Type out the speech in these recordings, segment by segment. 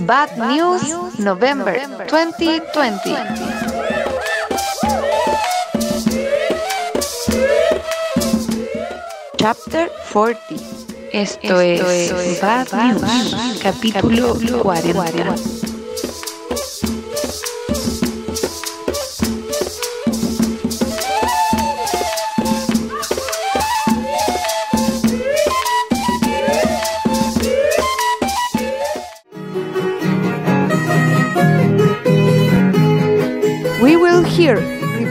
Bad News November 2020. Chapter 40. Esto, es, Bad, News, capítulo 40. 40.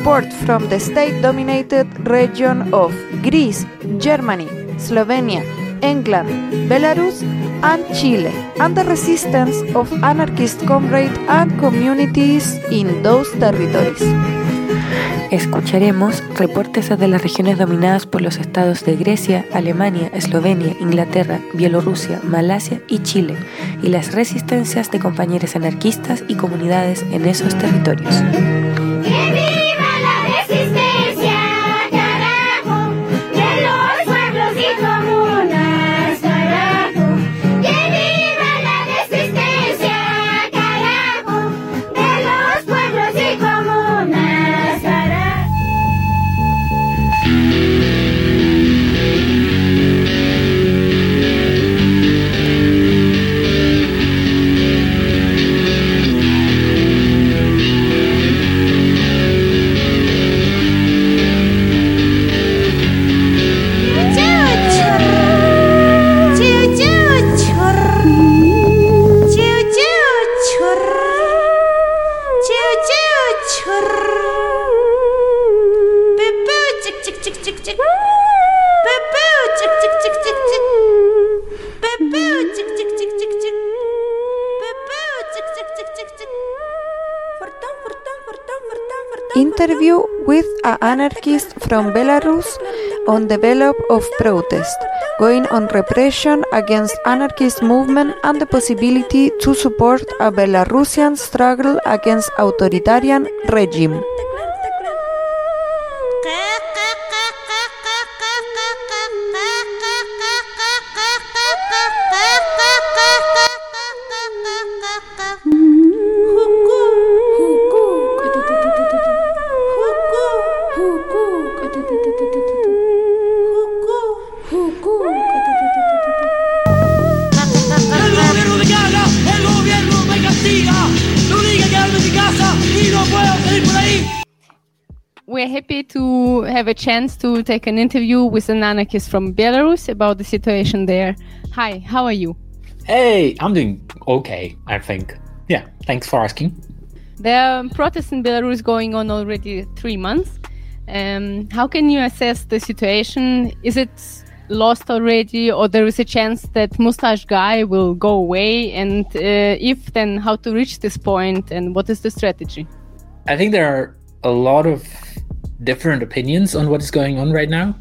Report from the state-dominated region of Greece, Germany, Slovenia, England, Belarus, and Chile, and the resistance of anarchist comrades and communities in those territories. Escucharemos reportes desde las regiones dominadas por los estados de Grecia, Alemania, Eslovenia, Inglaterra, Bielorrusia, Malasia y Chile, y las resistencias de compañeros anarquistas y comunidades en esos territorios. From Belarus on develop of protest, going on repression against anarchist movement and the possibility to support a Belarusian struggle against authoritarian regime. Have a chance to take an interview with an anarchist from Belarus about the situation there. Hi, how are you? Hey, I'm doing okay, I think. Yeah, thanks for asking. The are protests in Belarus going on already three months. Um, how can you assess the situation? Is it lost already, or there is a chance that Mustache Guy will go away? And uh, if, then how to reach this point, and what is the strategy? I think there are a lot of different opinions on what is going on right now.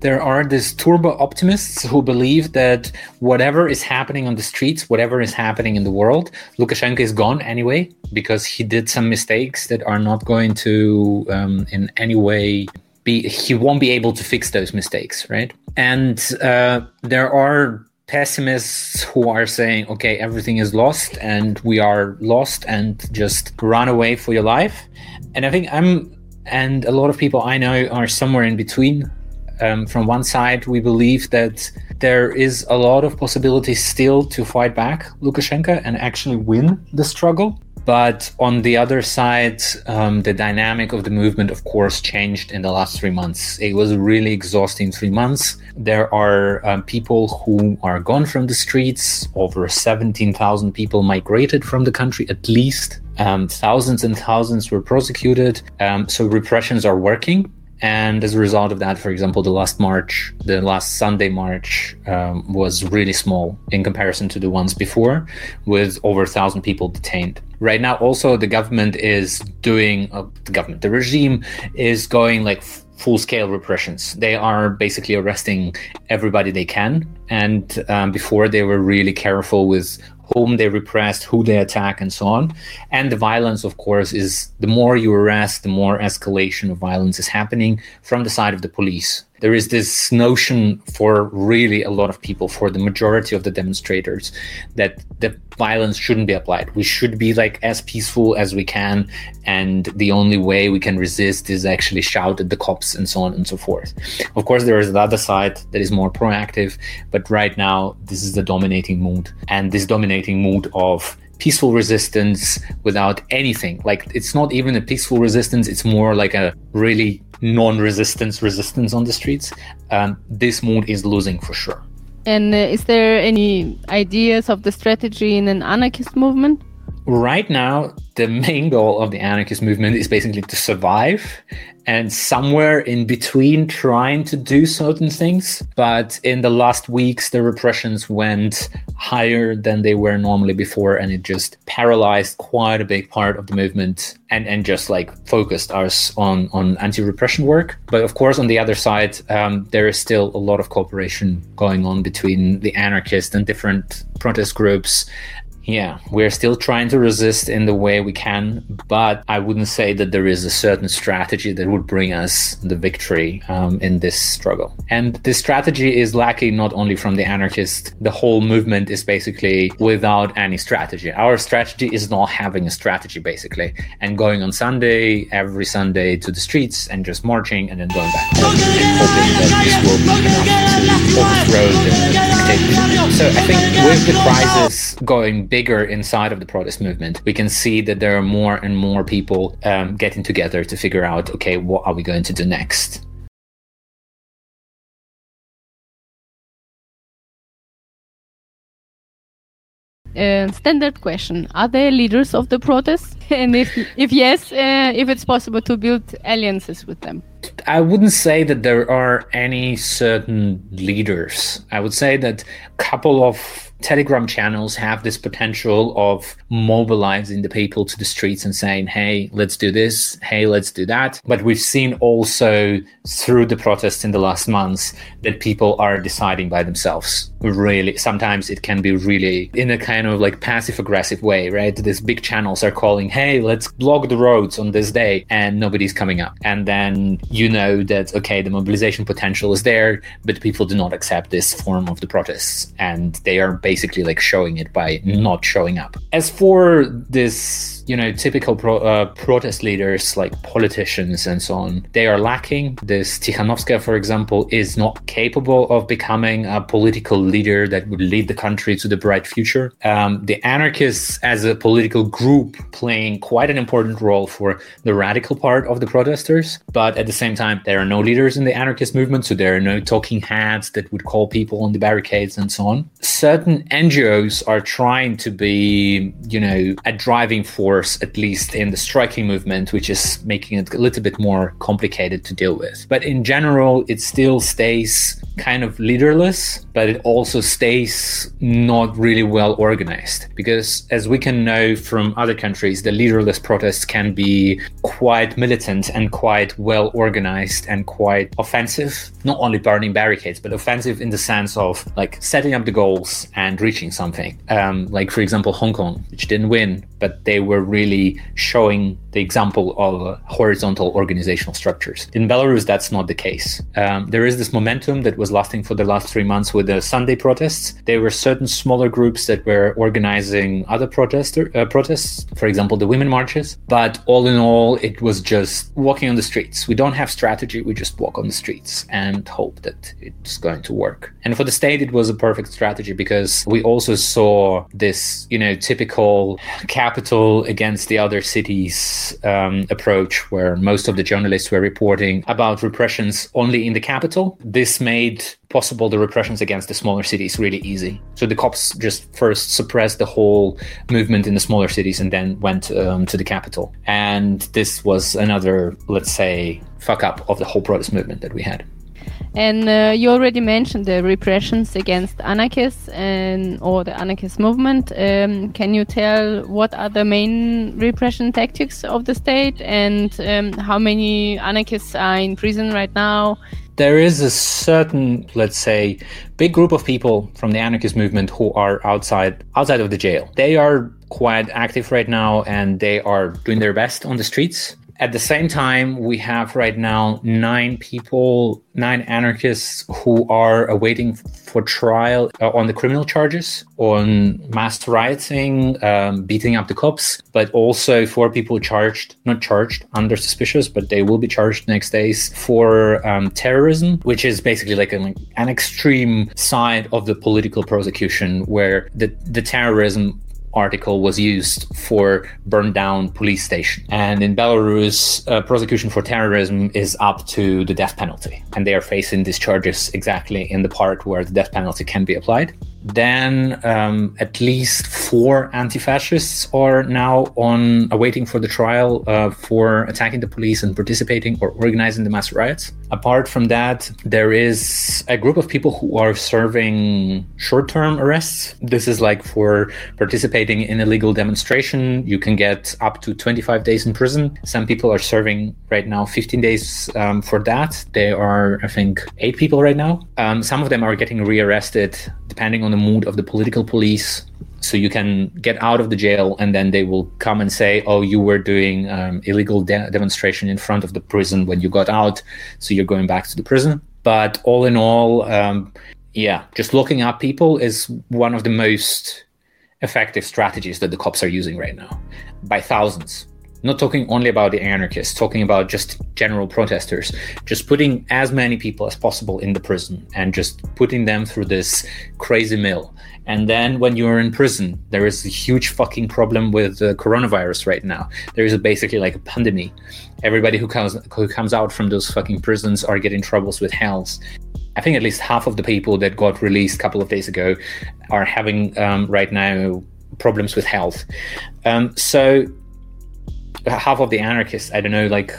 There are these turbo optimists who believe that whatever is happening on the streets, whatever is happening in the world, Lukashenko is gone anyway because he did some mistakes that are not going to um, in any way be, he won't be able to fix those mistakes, right? And uh, there are pessimists who are saying, okay, everything is lost and we are lost and just run away for your life. And I think I'm, and a lot of people I know are somewhere in between. Um, from one side, we believe that there is a lot of possibilities still to fight back Lukashenko and actually win the struggle. But on the other side, um, the dynamic of the movement, of course, changed in the last three months. It was really exhausting three months. There are um, people who are gone from the streets. Over 17,000 people migrated from the country, at least. Um, thousands and thousands were prosecuted. Um, so repressions are working. And as a result of that, for example, the last March, the last Sunday March um, was really small in comparison to the ones before, with over a thousand people detained. Right now, also, the government is doing, uh, the government, the regime is going like full scale repressions. They are basically arresting everybody they can. And um, before, they were really careful with whom they repressed, who they attack, and so on. And the violence, of course, is the more you arrest, the more escalation of violence is happening from the side of the police. There is this notion for really a lot of people, for the majority of the demonstrators, that the violence shouldn't be applied. We should be like as peaceful as we can, and the only way we can resist is actually shout at the cops and so on and so forth. Of course, there is the other side that is more proactive, but right now this is the dominating mood, and this dominating mood of peaceful resistance without anything. Like it's not even a peaceful resistance; it's more like a really non-resistance resistance on the streets. Um, this mood is losing for sure. And uh, is there any ideas of the strategy in an anarchist movement? Right now, the main goal of the anarchist movement is basically to survive and somewhere in between trying to do certain things. But in the last weeks, the repressions went higher than they were normally before, and it just paralyzed quite a big part of the movement and, and just like focused us on, on anti repression work. But of course, on the other side, um, there is still a lot of cooperation going on between the anarchists and different protest groups yeah, we're still trying to resist in the way we can, but I wouldn't say that there is a certain strategy that would bring us the victory um, in this struggle. And this strategy is lacking not only from the anarchists, the whole movement is basically without any strategy. Our strategy is not having a strategy, basically, and going on Sunday, every Sunday to the streets and just marching and then going back home and hoping that this will be enough to overthrow the dictatorship. So I think with the crisis going bigger inside of the protest movement, we can see that there are more and more people um, getting together to figure out, okay, what are we going to do next? Uh, standard question: Are there leaders of the protest? and if if yes, uh, if it's possible to build alliances with them? I wouldn't say that there are any certain leaders. I would say that a couple of Telegram channels have this potential of mobilizing the people to the streets and saying, hey, let's do this, hey, let's do that. But we've seen also through the protests in the last months that people are deciding by themselves. Really, sometimes it can be really in a kind of like passive aggressive way, right? These big channels are calling, hey, let's block the roads on this day, and nobody's coming up. And then you know that, okay, the mobilization potential is there, but people do not accept this form of the protests and they are basically like showing it by not showing up. As for this you know, typical pro, uh, protest leaders like politicians and so on, they are lacking. This Tikhanovskaya, for example, is not capable of becoming a political leader that would lead the country to the bright future. Um, the anarchists, as a political group, playing quite an important role for the radical part of the protesters, but at the same time, there are no leaders in the anarchist movement, so there are no talking heads that would call people on the barricades and so on. Certain NGOs are trying to be, you know, a driving force at least in the striking movement, which is making it a little bit more complicated to deal with. But in general, it still stays kind of leaderless, but it also stays not really well organized. Because as we can know from other countries, the leaderless protests can be quite militant and quite well organized and quite offensive. Not only burning barricades, but offensive in the sense of like setting up the goals and reaching something. Um, like, for example, Hong Kong, which didn't win, but they were really showing the example of uh, horizontal organizational structures. In Belarus, that's not the case. Um, there is this momentum that was lasting for the last three months with the Sunday protests. There were certain smaller groups that were organizing other protester, uh, protests, for example, the women marches. But all in all, it was just walking on the streets. We don't have strategy. We just walk on the streets and hope that it's going to work. And for the state, it was a perfect strategy because we also saw this, you know, typical capital against the other cities um, approach, where most of the journalists were reporting about repressions only in the capital. This made possible the repressions against the smaller cities really easy. So the cops just first suppressed the whole movement in the smaller cities and then went um, to the capital. And this was another, let's say, fuck up of the whole protest movement that we had. And uh, you already mentioned the repressions against anarchists and or the anarchist movement. Um, can you tell what are the main repression tactics of the state and um, how many anarchists are in prison right now? There is a certain, let's say, big group of people from the anarchist movement who are outside outside of the jail. They are quite active right now and they are doing their best on the streets At the same time, we have right now nine people, nine anarchists who are awaiting for trial uh, on the criminal charges, on mass rioting, um, beating up the cops, but also four people charged, not charged, under suspicious, but they will be charged next days for um, terrorism, which is basically like an, an extreme side of the political prosecution where the, the terrorism article was used for burn down police station. And in Belarus, uh, prosecution for terrorism is up to the death penalty. And they are facing these charges exactly in the part where the death penalty can be applied. Then um, at least four anti-fascists are now on awaiting for the trial uh, for attacking the police and participating or organizing the mass riots. Apart from that, there is a group of people who are serving short-term arrests. This is like for participating in illegal demonstration. You can get up to 25 days in prison. Some people are serving right now 15 days um, for that. There are, I think, eight people right now. Um, some of them are getting rearrested depending on the mood of the political police. So you can get out of the jail, and then they will come and say, "Oh, you were doing um, illegal de- demonstration in front of the prison when you got out, so you're going back to the prison." But all in all, um, yeah, just looking up people is one of the most effective strategies that the cops are using right now, by thousands not talking only about the anarchists, talking about just general protesters, just putting as many people as possible in the prison and just putting them through this crazy mill. And then when you're in prison, there is a huge fucking problem with the coronavirus right now. There is basically like a pandemic. Everybody who comes who comes out from those fucking prisons are getting troubles with health. I think at least half of the people that got released a couple of days ago are having um, right now problems with health. Um, so half of the anarchists i don't know like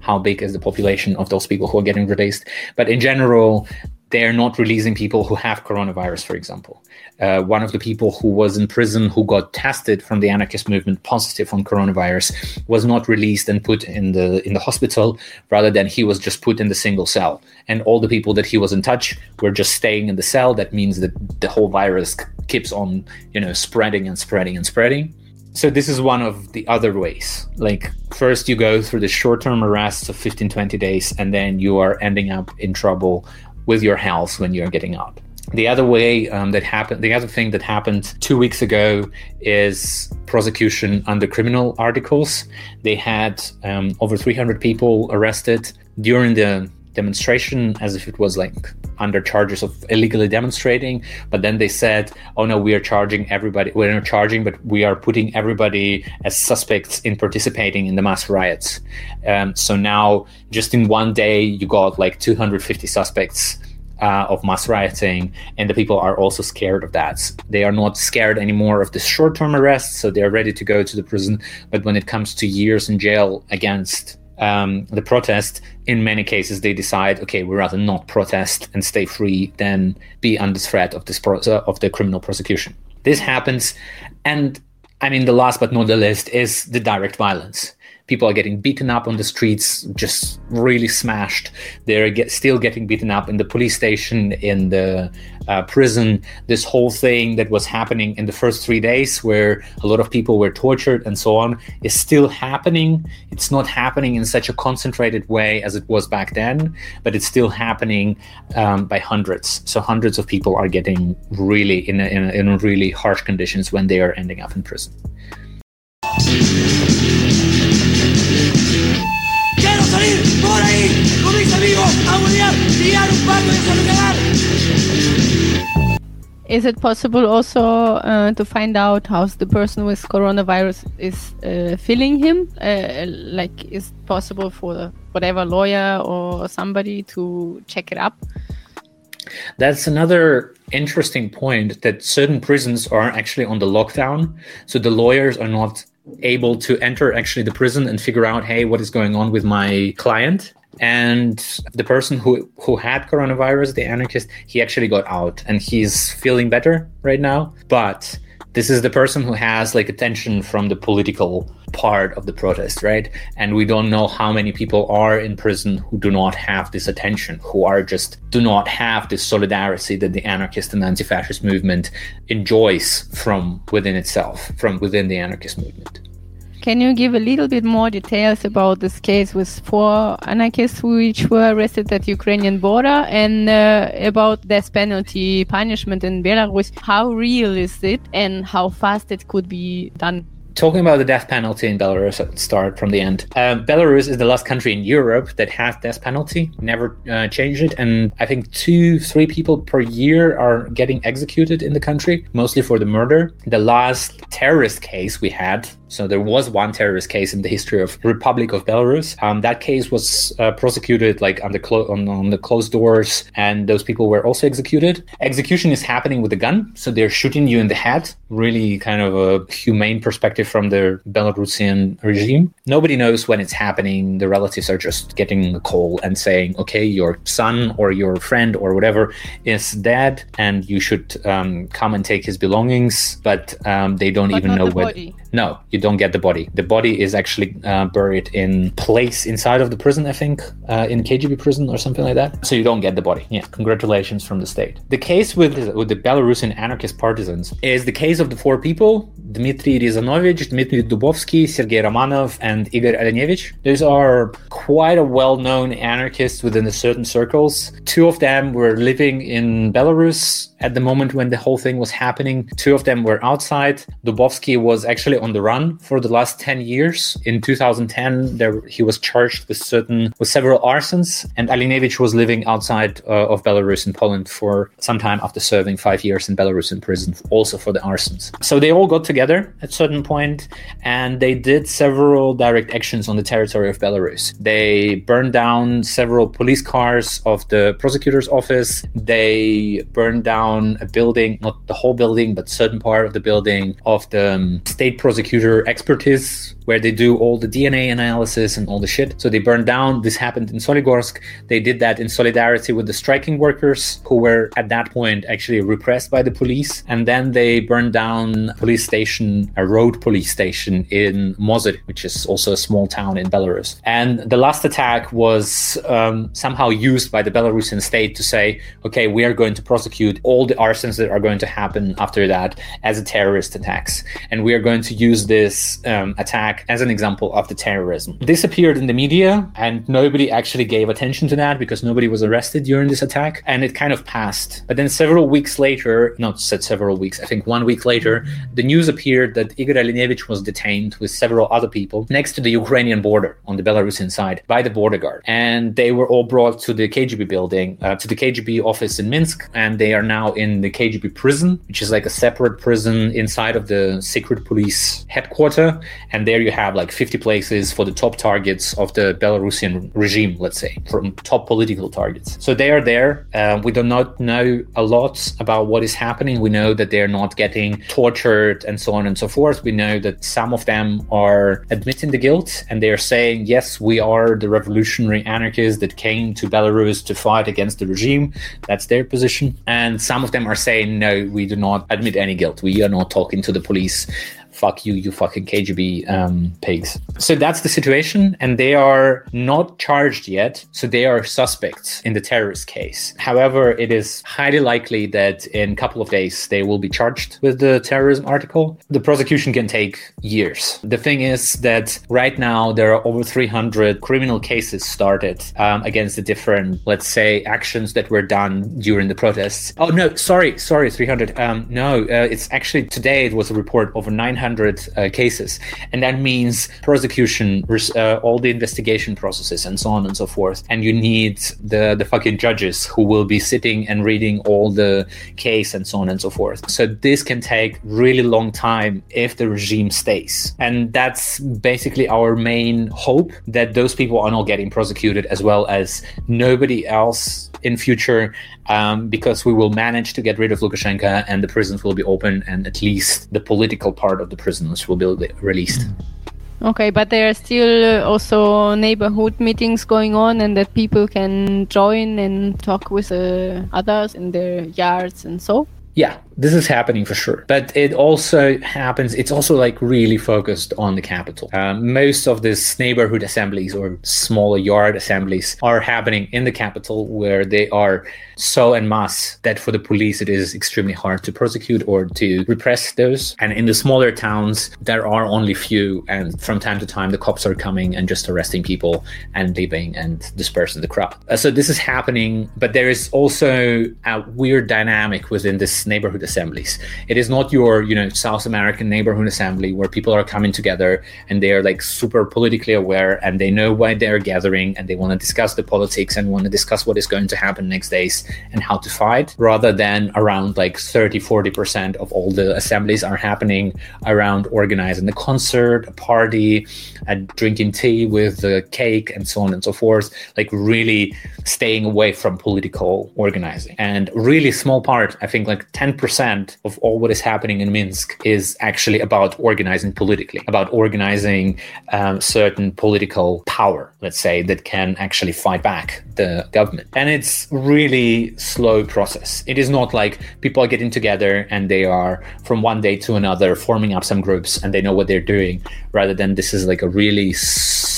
how big is the population of those people who are getting released but in general they're not releasing people who have coronavirus for example. Uh, one of the people who was in prison who got tested from the anarchist movement positive on coronavirus was not released and put in the in the hospital rather than he was just put in the single cell. And all the people that he was in touch were just staying in the cell. That means that the whole virus keeps on you know spreading and spreading and spreading so this is one of the other ways. Like first you go through the short-term arrests of 15 20 days and then you are ending up in trouble with your health when you're getting out the other way um, that happened the other thing that happened two weeks ago is prosecution under criminal articles. They had um, over 300 people arrested during the demonstration as if it was like under charges of illegally demonstrating but then they said oh no we are charging everybody we're not charging but we are putting everybody as suspects in participating in the mass riots um, so now just in one day you got like 250 suspects uh, of mass rioting, and the people are also scared of that. They are not scared anymore of the short term arrests, so they're ready to go to the prison. But when it comes to years in jail against um, the protest, in many cases they decide, okay, we rather not protest and stay free than be under threat of this pro- uh, of the criminal prosecution. This happens, and I mean the last but not the least is the direct violence people are getting beaten up on the streets, just really smashed. They're get, still getting beaten up in the police station, in the uh, prison. This whole thing that was happening in the first three days, where a lot of people were tortured and so on, is still happening. It's not happening in such a concentrated way as it was back then, but it's still happening um, by hundreds. So hundreds of people are getting really in, a, in, a, in really harsh conditions when they are ending up in prison. Is it possible also uh, to find out how the person with coronavirus is uh, feeling him? Uh, like, is it possible for whatever lawyer or somebody to check it up? That's another interesting point that certain prisons are actually on the lockdown. So the lawyers are not able to enter actually the prison and figure out, hey, what is going on with my client? And the person who who had coronavirus, the anarchist, he actually got out and he's feeling better right now. But this is the person who has like attention from the political part of the protest, right? And we don't know how many people are in prison who do not have this attention, who are just do not have this solidarity that the anarchist and anti-fascist movement enjoys from within itself, from within the anarchist movement. Can you give a little bit more details about this case with four anarchists which were arrested at Ukrainian border and uh, about death penalty punishment in Belarus? How real is it and how fast it could be done? talking about the death penalty in Belarus, start from the end. Um, Belarus is the last country in Europe that has death penalty, never uh, changed it. And I think two, three people per year are getting executed in the country, mostly for the murder. The last terrorist case we had so there was one terrorist case in the history of Republic of Belarus. Um, that case was uh, prosecuted like on the clo- on, on, the closed doors, and those people were also executed. Execution is happening with a gun, so they're shooting you in the head. Really, kind of a humane perspective from the Belarusian regime. Nobody knows when it's happening. The relatives are just getting a call and saying, "Okay, your son or your friend or whatever is dead, and you should um, come and take his belongings." But um, they don't But even know the when. No, you don't get the body. The body is actually uh, buried in place inside of the prison, I think, uh, in KGB prison or something like that. So you don't get the body. Yeah, congratulations from the state. The case with with the Belarusian anarchist partisans is the case of the four people: Dmitry Rezanovich, Dmitry Dubovsky, Sergei Romanov, and Igor Olinevich. Those are quite a well-known anarchists within certain circles. Two of them were living in Belarus at the moment when the whole thing was happening. Two of them were outside. Dubovsky was actually on the run for the last 10 years. In 2010, there he was charged with certain with several arsons, and Olinevich was living outside uh, of Belarus in Poland for some time after serving five years in Belarus in prison, also for the arsons. So they all got together at a certain point, and they did several direct actions on the territory of Belarus. They burned down several police cars of the prosecutor's office. They burned down a building, not the whole building, but certain part of the building of the um, state prosecutor expertise where they do all the DNA analysis and all the shit. So they burned down. This happened in Soligorsk. They did that in solidarity with the striking workers who were at that point actually repressed by the police. And then they burned down a police station, a road police station in Mozyr, which is also a small town in Belarus. And the last attack was um, somehow used by the Belarusian state to say, okay, we are going to prosecute all the arsons that are going to happen after that as a terrorist attacks. And we are going to use this um, attack as an example of the terrorism. This appeared in the media, and nobody actually gave attention to that because nobody was arrested during this attack, and it kind of passed. But then several weeks later, not said several weeks, I think one week later, the news appeared that Igor Olinevich was detained with several other people next to the Ukrainian border on the Belarusian side by the border guard, and they were all brought to the KGB building, uh, to the KGB office in Minsk, and they are now in the KGB prison, which is like a separate prison inside of the secret police headquarter, and there you have like 50 places for the top targets of the Belarusian regime, let's say, from top political targets. So they are there. Uh, we do not know a lot about what is happening. We know that they're not getting tortured and so on and so forth. We know that some of them are admitting the guilt and they are saying, yes, we are the revolutionary anarchists that came to Belarus to fight against the regime. That's their position. And some of them are saying, no, we do not admit any guilt. We are not talking to the police fuck you, you fucking KGB um, pigs. So that's the situation, and they are not charged yet. So they are suspects in the terrorist case. However, it is highly likely that in a couple of days they will be charged with the terrorism article. The prosecution can take years. The thing is that right now there are over 300 criminal cases started um, against the different, let's say, actions that were done during the protests. Oh no, sorry, sorry, 300. Um, no, uh, it's actually today it was a report over 900 uh, cases, and that means prosecution, uh, all the investigation processes, and so on and so forth. And you need the the fucking judges who will be sitting and reading all the case and so on and so forth. So this can take really long time if the regime stays, and that's basically our main hope that those people are not getting prosecuted as well as nobody else in future um, because we will manage to get rid of Lukashenko and the prisons will be open and at least the political part of the prisoners will be released. Okay, but there are still uh, also neighborhood meetings going on, and that people can join and talk with uh, others in their yards and so. Yeah, this is happening for sure. But it also happens, it's also like really focused on the capital. Um, most of these neighborhood assemblies or smaller yard assemblies are happening in the capital where they are so en masse that for the police it is extremely hard to prosecute or to repress those. And in the smaller towns, there are only few. And from time to time, the cops are coming and just arresting people and leaving and dispersing the crowd. Uh, so this is happening, but there is also a weird dynamic within this neighborhood assemblies. It is not your, you know, South American neighborhood assembly where people are coming together and they are like super politically aware and they know why they're gathering and they want to discuss the politics and want to discuss what is going to happen next days and how to fight rather than around like 30 40% of all the assemblies are happening around organizing the concert a party and drinking tea with the cake and so on and so forth. Like really staying away from political organizing. And really small part i think like 10% of all what is happening in minsk is actually about organizing politically about organizing um, certain political power let's say that can actually fight back the government. And it's really slow process it is not like people are getting together and they are from one day to another forming up some groups and they know what they're doing rather than this is like a really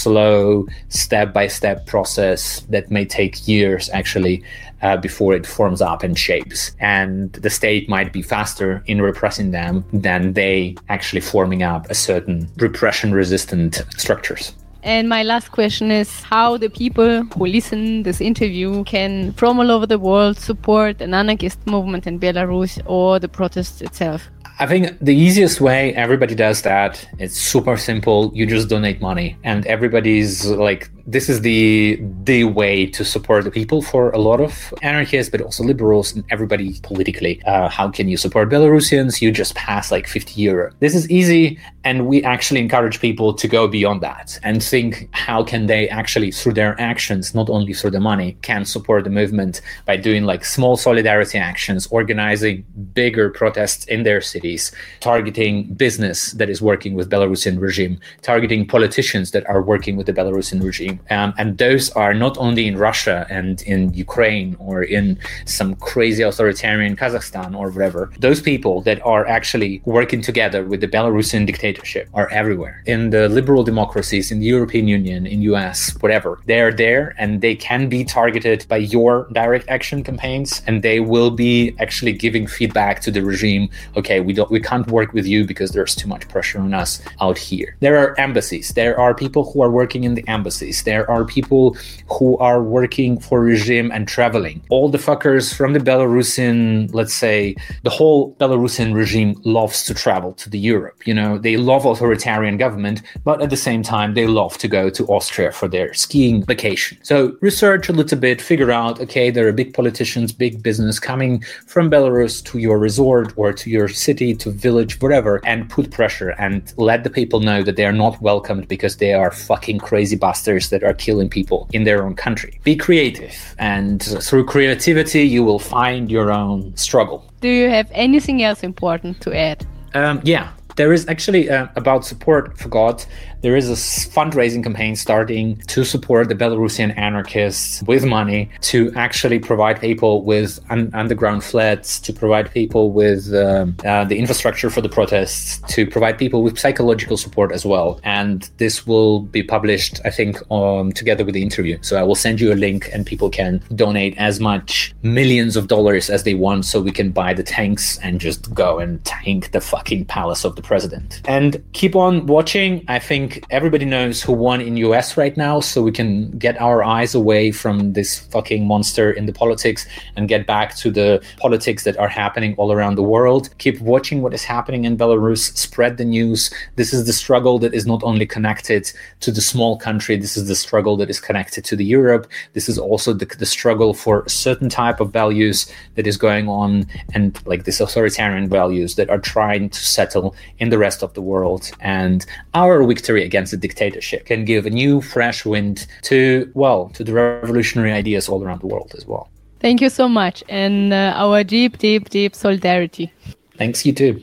slow step by step process that may take years actually uh, before it forms up and shapes. And the state might be faster in repressing them than they actually forming up a certain repression resistant structures. And my last question is how the people who listen this interview can from all over the world support an anarchist movement in Belarus or the protests itself. I think the easiest way everybody does that, it's super simple. You just donate money and everybody's like this is the the way to support the people for a lot of anarchists, but also liberals and everybody politically. Uh, how can you support Belarusians? You just pass like 50 euro. This is easy, and we actually encourage people to go beyond that and think how can they actually through their actions, not only through the money, can support the movement by doing like small solidarity actions, organizing bigger protests in their cities, targeting business that is working with Belarusian regime, targeting politicians that are working with the Belarusian regime um, and those are not only in Russia and in Ukraine or in some crazy authoritarian Kazakhstan or whatever. Those people that are actually working together with the Belarusian dictatorship are everywhere. In the liberal democracies, in the European Union, in US, whatever, they are there and they can be targeted by your direct action campaigns and they will be actually giving feedback to the regime. Okay, we don't we can't work with you because there's too much pressure on us out here. There are embassies. There are people who are working in the embassies there are people who are working for regime and traveling. All the fuckers from the Belarusian, let's say, the whole Belarusian regime loves to travel to the Europe. You know, they love authoritarian government, but at the same time, they love to go to Austria for their skiing vacation. So research a little bit, figure out, okay, there are big politicians, big business coming from Belarus to your resort or to your city, to village, whatever, and put pressure and let the people know that they are not welcomed because they are fucking crazy bastards that are killing people in their own country. Be creative, and through creativity, you will find your own struggle. Do you have anything else important to add? Um, yeah, there is actually uh, about support for God. There is a fundraising campaign starting to support the Belarusian anarchists with money to actually provide people with un- underground flats, to provide people with um, uh, the infrastructure for the protests, to provide people with psychological support as well. And this will be published, I think, um, together with the interview. So I will send you a link, and people can donate as much millions of dollars as they want, so we can buy the tanks and just go and tank the fucking palace of the president. And keep on watching. I think everybody knows who won in US right now, so we can get our eyes away from this fucking monster in the politics and get back to the politics that are happening all around the world. Keep watching what is happening in Belarus, spread the news. This is the struggle that is not only connected to the small country, this is the struggle that is connected to the Europe. This is also the, the struggle for a certain type of values that is going on and like this authoritarian values that are trying to settle in the rest of the world. And our victory against the dictatorship can give a new, fresh wind to, well, to the revolutionary ideas all around the world as well. Thank you so much, and uh, our deep, deep, deep solidarity. Thanks, you too.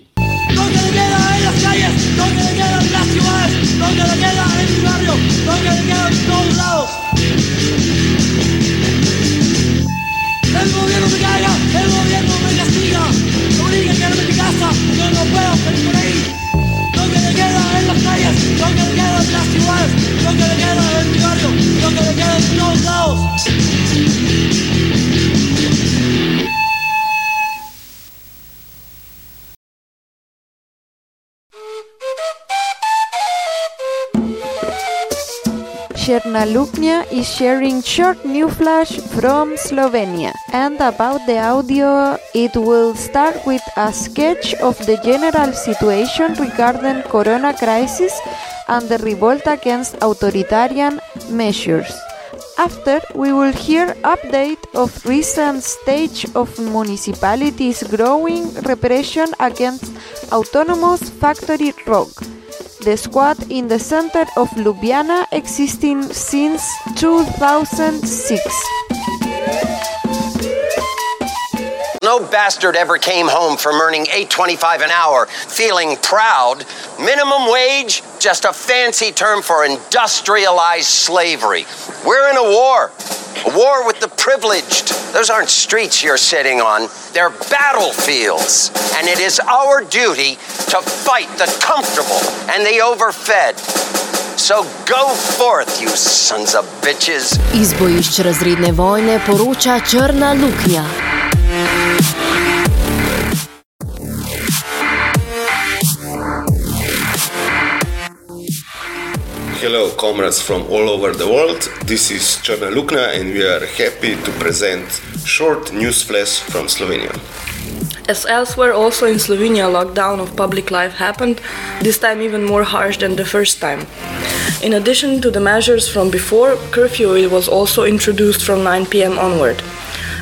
Toque de queda en las calles, toque de queda en las ciudades, toque de queda en mi barrio, Črna Luknja is sharing short new flash from Slovenia. And about the audio, it will start with a sketch of the general situation regarding corona crisis and the revolt against authoritarian measures. After, we will hear update of recent stage of municipalities growing repression against autonomous factory Rog. The squad in the center of Ljubljana existing since 2006. No bastard ever came home from earning 8.25 an hour feeling proud. Minimum wage just a fancy term for industrialized slavery. We're in a war. A war with the privileged. Those aren't streets you're sitting on. They're battlefields. And it is our duty to fight the comfortable and the overfed. So go forth, you sons of bitches. Iz bojišč razredne vojne poroča Črna luknja. Hello, comrades from all over the world. This is Črna Luknja, and we are happy to present short news flash from Slovenia. As elsewhere, also in Slovenia, lockdown of public life happened, this time even more harsh than the first time. In addition to the measures from before, curfew was also introduced from 9 pm onward.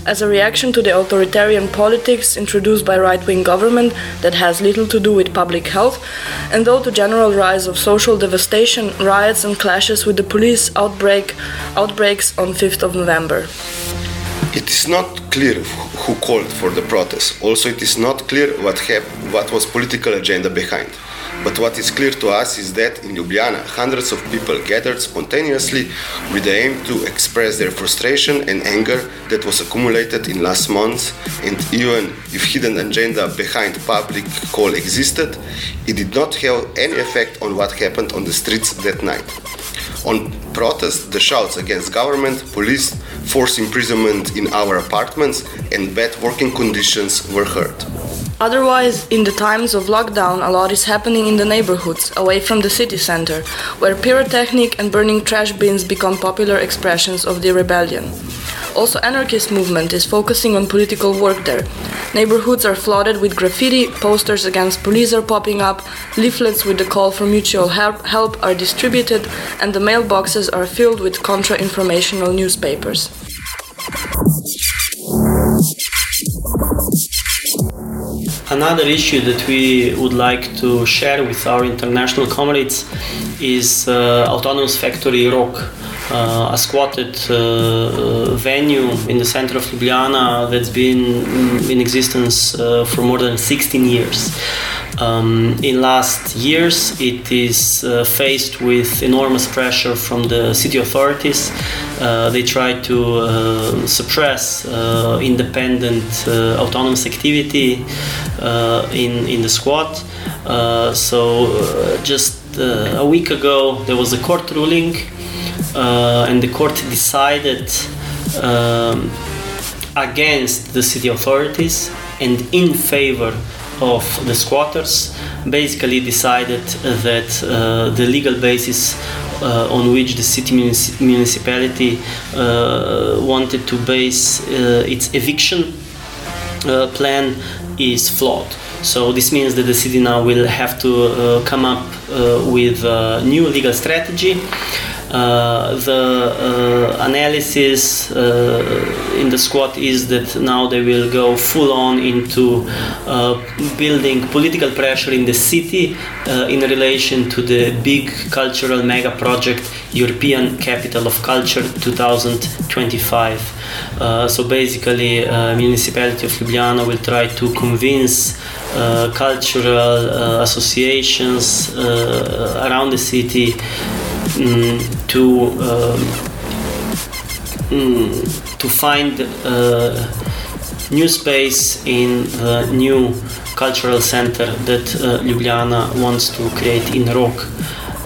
As a reaction to the authoritarian politics introduced by right-wing government that has little to do with public health, and though to general rise of social devastation, riots and clashes with the police outbreak outbreaks on 5th of November. It is not clear who called for the protest. Also, it is not clear what what was political agenda behind. But what is clear to us is that in Ljubljana, hundreds of people gathered spontaneously with the aim to express their frustration and anger that was accumulated in last months. And even if hidden agenda behind public call existed, it did not have any effect on what happened on the streets that night. On protest, the shouts against government, police, forced imprisonment in our apartments, and bad working conditions were heard. Otherwise, in the times of lockdown, a lot is happening in the neighborhoods, away from the city center, where pyrotechnic and burning trash bins become popular expressions of the rebellion. Also, anarchist movement is focusing on political work there. Neighborhoods are flooded with graffiti, posters against police are popping up, leaflets with the call for mutual help, help are distributed, and the mailboxes are filled with contra-informational newspapers. Another issue that we would like to share with our international comrades is uh, Autonomous Factory Rog, uh, a squatted uh, venue in the center of Ljubljana that's been in existence uh, for more than 16 years. Um, in last years, it is uh, faced with enormous pressure from the city authorities. Uh, they try to uh, suppress uh, independent uh, autonomous activity uh, in in the squad. So just a week ago, there was a court ruling, and the court decided. Um, against the city authorities and in favor of the squatters basically decided that uh, the legal basis uh, on which the city munici- municipality uh, wanted to base uh, its eviction uh, plan is flawed. So this means that the city now will have to come up with a new legal strategy. Uh, the uh, analysis uh, in the squad is that now they will go full on into building political pressure in the city in relation to the big cultural mega project European Capital of Culture 2025. Uh, so basically, uh, municipality of Ljubljana will try to convince uh, cultural associations around the city mm, to um, mm, to find uh, new space in the new cultural center that uh, Ljubljana wants to create in Rog.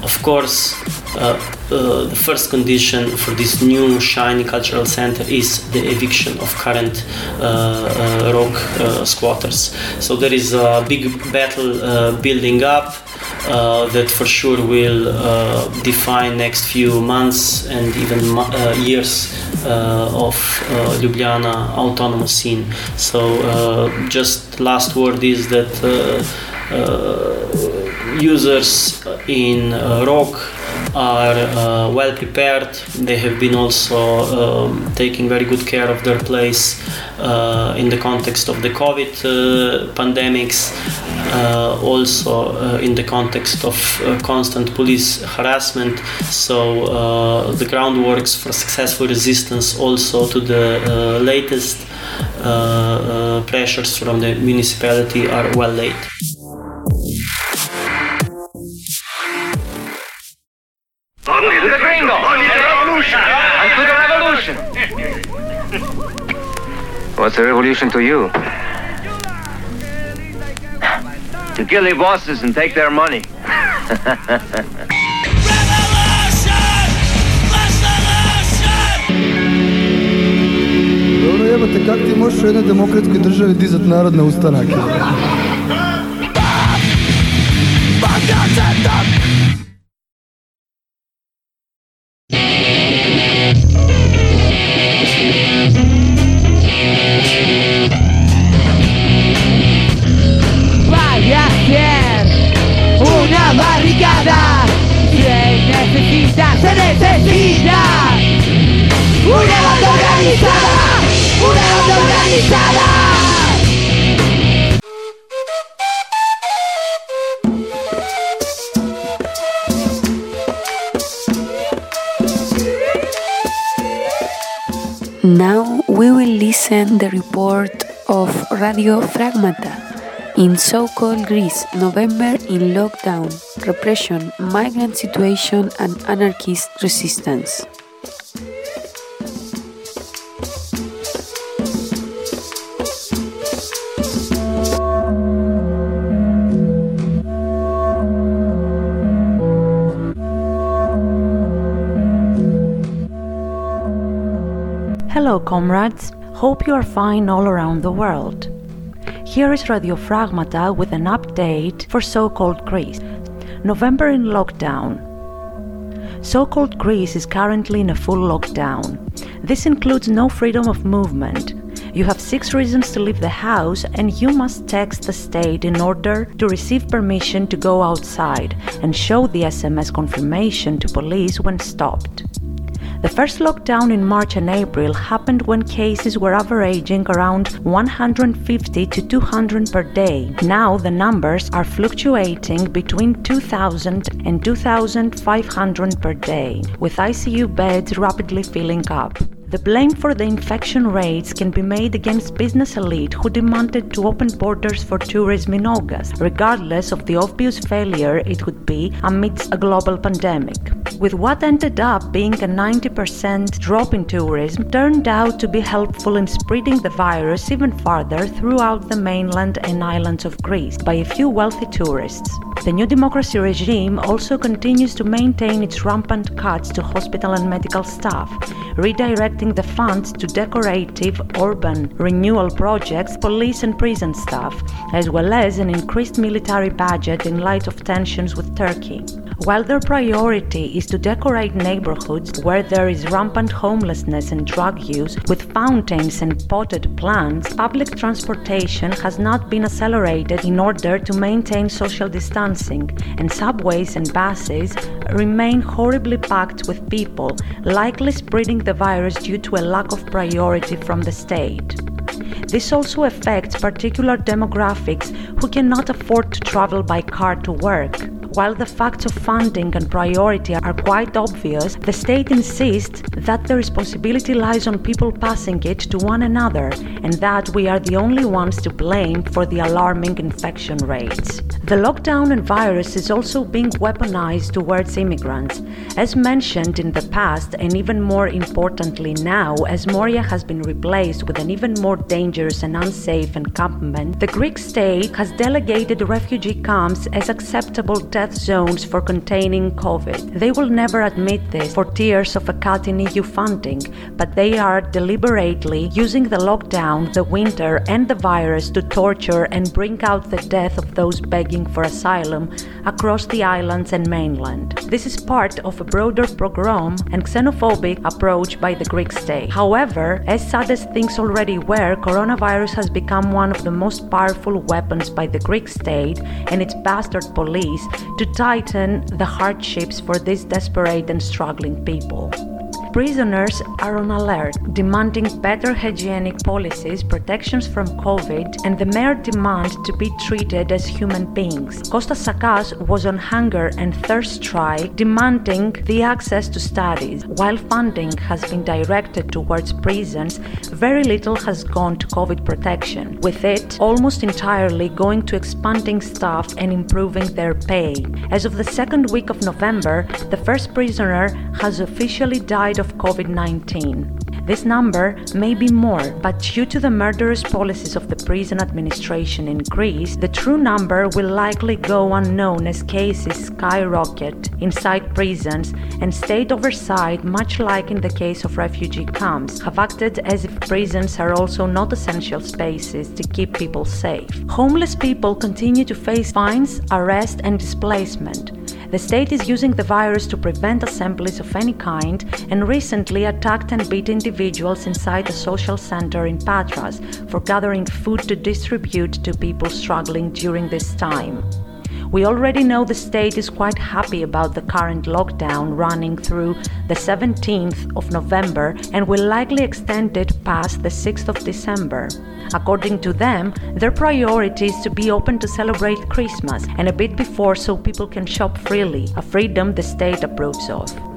Of course, uh, uh, the first condition for this new shiny cultural center is the eviction of current uh, uh, Rog squatters. So there is a big battle building up. Uh, that for sure will uh, define next few months and even uh, years uh, of uh, Ljubljana autonomous scene. So just last word is that users in Rog are uh, well prepared. They have been also um, taking very good care of their place uh, in the context of the COVID uh, pandemics, uh, Uh, also uh, in the context of uh, constant police harassment. So uh, the groundworks for successful resistance also to the uh, latest pressures from the municipality are well laid. The gringo! The revolution! The revolution! What's a revolution to you? To kill the bosses and take their money. Dobro jebate, kak ti možeš u jednoj demokratskoj državi dizat narod na ustanak? The report of Radio Fragmata in so-called Greece, November in lockdown, repression, migrant situation and anarchist resistance. Hello, comrades. Hope you are fine all around the world. Here is Radio Fragmata with an update for so called Greece. November in lockdown. So called Greece is currently in a full lockdown. This includes no freedom of movement. You have six reasons to leave the house, and you must text the state in order to receive permission to go outside and show the SMS confirmation to police when stopped. The first lockdown in March and April happened when cases were averaging around 150 to 200 per day. Now the numbers are fluctuating between 2,000 and 2,500 per day, with ICU beds rapidly filling up. The blame for the infection rates can be made against business elite who demanded to open borders for tourism in August, regardless of the obvious failure it would be amidst a global pandemic. With what ended up being a 90% drop in tourism turned out to be helpful in spreading the virus even farther throughout the mainland and islands of Greece by a few wealthy tourists. The New Democracy regime also continues to maintain its rampant cuts to hospital and medical staff, redirecting the funds to decorative urban renewal projects, police and prison staff, as well as an increased military budget in light of tensions with Turkey. While their priority is to decorate neighborhoods where there is rampant homelessness and drug use with fountains and potted plants, public transportation has not been accelerated in order to maintain social distancing, and subways and buses remain horribly packed with people, likely spreading the virus due to a lack of priority from the state. This also affects particular demographics who cannot afford to travel by car to work. While the facts of funding and priority are quite obvious, the state insists that the responsibility lies on people passing it to one another and that we are the only ones to blame for the alarming infection rates. The lockdown and virus is also being weaponized towards immigrants. As mentioned in the past, and even more importantly now, as Moria has been replaced with an even more dangerous and unsafe encampment, the Greek state has delegated refugee camps as acceptable death zones for containing COVID. They will never admit this for tears of a cut in EU funding, but they are deliberately using the lockdown, the winter, and the virus to torture and bring out the death of those begging for asylum across the islands and mainland. This is part of a broader pogrom and xenophobic approach by the Greek state. However, as sad as things already were, coronavirus has become one of the most powerful weapons by the Greek state and its bastard police to tighten the hardships for these desperate and struggling people. Prisoners are on alert, demanding better hygienic policies, protections from COVID, and the mere demand to be treated as human beings. Kostas Sakkas was on hunger and thirst strike, demanding the access to studies. While funding has been directed towards prisons, very little has gone to COVID protection, with it almost entirely going to expanding staff and improving their pay. As of the second week of November, the first prisoner has officially died of COVID 19. This number may be more, but due to the murderous policies of the prison administration in Greece, the true number will likely go unknown as cases skyrocket inside prisons and state oversight, much like in the case of refugee camps, have acted as if prisons are also not essential spaces to keep people safe. Homeless people continue to face fines, arrest, and displacement. The state is using the virus to prevent assemblies of any kind and recently attacked and beat individuals inside a social center in Patras for gathering food to distribute to people struggling during this time. We already know the state is quite happy about the current lockdown running through the 17th of November and will likely extend it past the 6th of December. According to them, their priority is to be open to celebrate Christmas and a bit before so people can shop freely, a freedom the state approves of.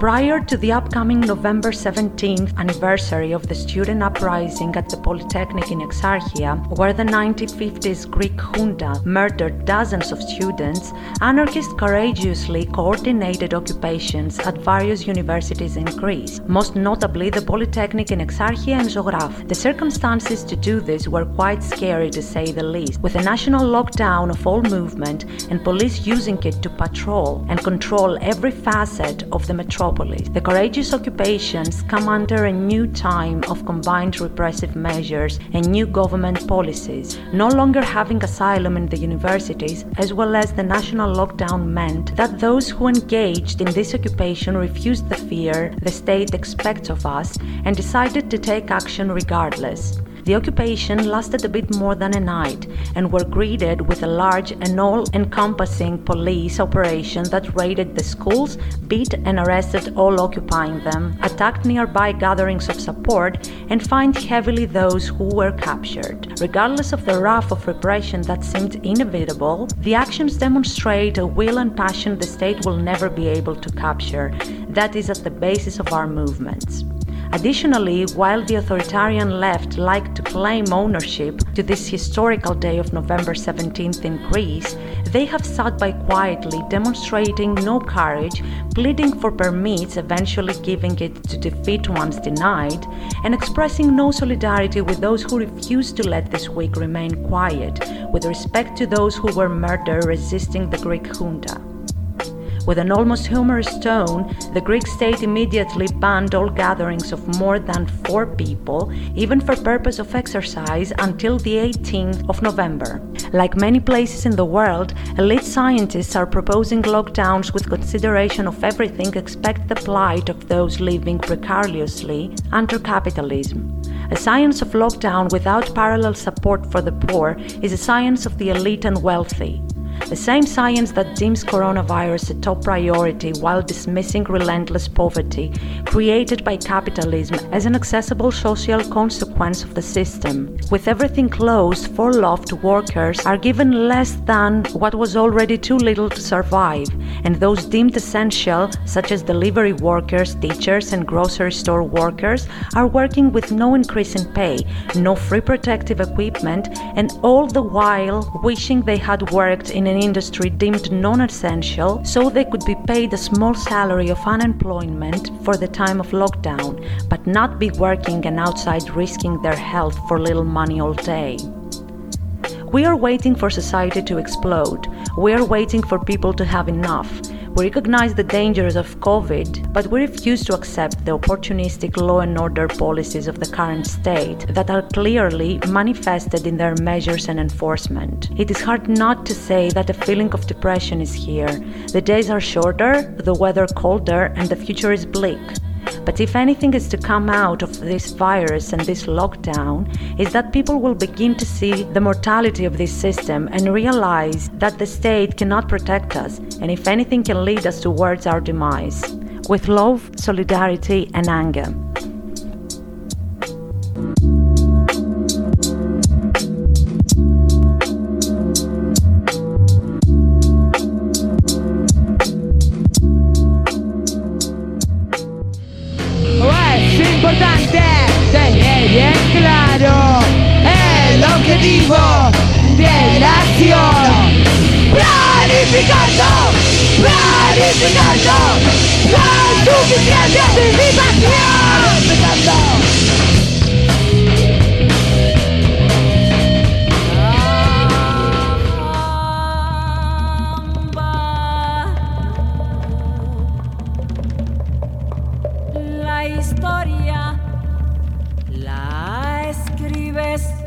Prior to the upcoming November 17th anniversary of the student uprising at the Polytechnic in Exarchia, where the 1950s Greek junta murdered dozens of students, anarchists courageously coordinated occupations at various universities in Greece, most notably the Polytechnic in Exarchia and Zograf. The circumstances to do this were quite scary to say the least, with a national lockdown of all movement and police using it to patrol and control every facet of the metropolis. The courageous occupations come under a new time of combined repressive measures and new government policies. No longer having asylum in the universities, as well as the national lockdown, meant that those who engaged in this occupation refused the fear the state expects of us and decided to take action regardless. The occupation lasted a bit more than a night and were greeted with a large and all encompassing police operation that raided the schools, beat and arrested all occupying them, attacked nearby gatherings of support, and fined heavily those who were captured. Regardless of the wrath of repression that seemed inevitable, the actions demonstrate a will and passion the state will never be able to capture. That is at the basis of our movements. Additionally, while the authoritarian left like to claim ownership to this historical day of November 17th in Greece, they have sat by quietly, demonstrating no courage, pleading for permits, eventually giving it to defeat once denied, and expressing no solidarity with those who refused to let this week remain quiet with respect to those who were murdered resisting the Greek junta. With an almost humorous tone, the Greek state immediately banned all gatherings of more than four people, even for purpose of exercise, until the 18th of November. Like many places in the world, elite scientists are proposing lockdowns with consideration of everything except the plight of those living precariously under capitalism. A science of lockdown without parallel support for the poor is a science of the elite and wealthy. The same science that deems coronavirus a top priority while dismissing relentless poverty created by capitalism as an accessible social consequence of the system. With everything closed, furloughed workers are given less than what was already too little to survive, and those deemed essential, such as delivery workers, teachers, and grocery store workers, are working with no increase in pay, no free protective equipment, and all the while wishing they had worked in an industry deemed non essential so they could be paid a small salary of unemployment for the time of lockdown, but not be working and outside risking their health for little money all day. We are waiting for society to explode. We are waiting for people to have enough. We recognize the dangers of COVID, but we refuse to accept the opportunistic law and order policies of the current state that are clearly manifested in their measures and enforcement. It is hard not to say that a feeling of depression is here. The days are shorter, the weather colder, and the future is bleak. But if anything is to come out of this virus and this lockdown, is that people will begin to see the mortality of this system and realize that the state cannot protect us, and if anything can lead us towards our demise. With love, solidarity, and anger. alucinando No es suficiente ¡Vivación! historia la escribes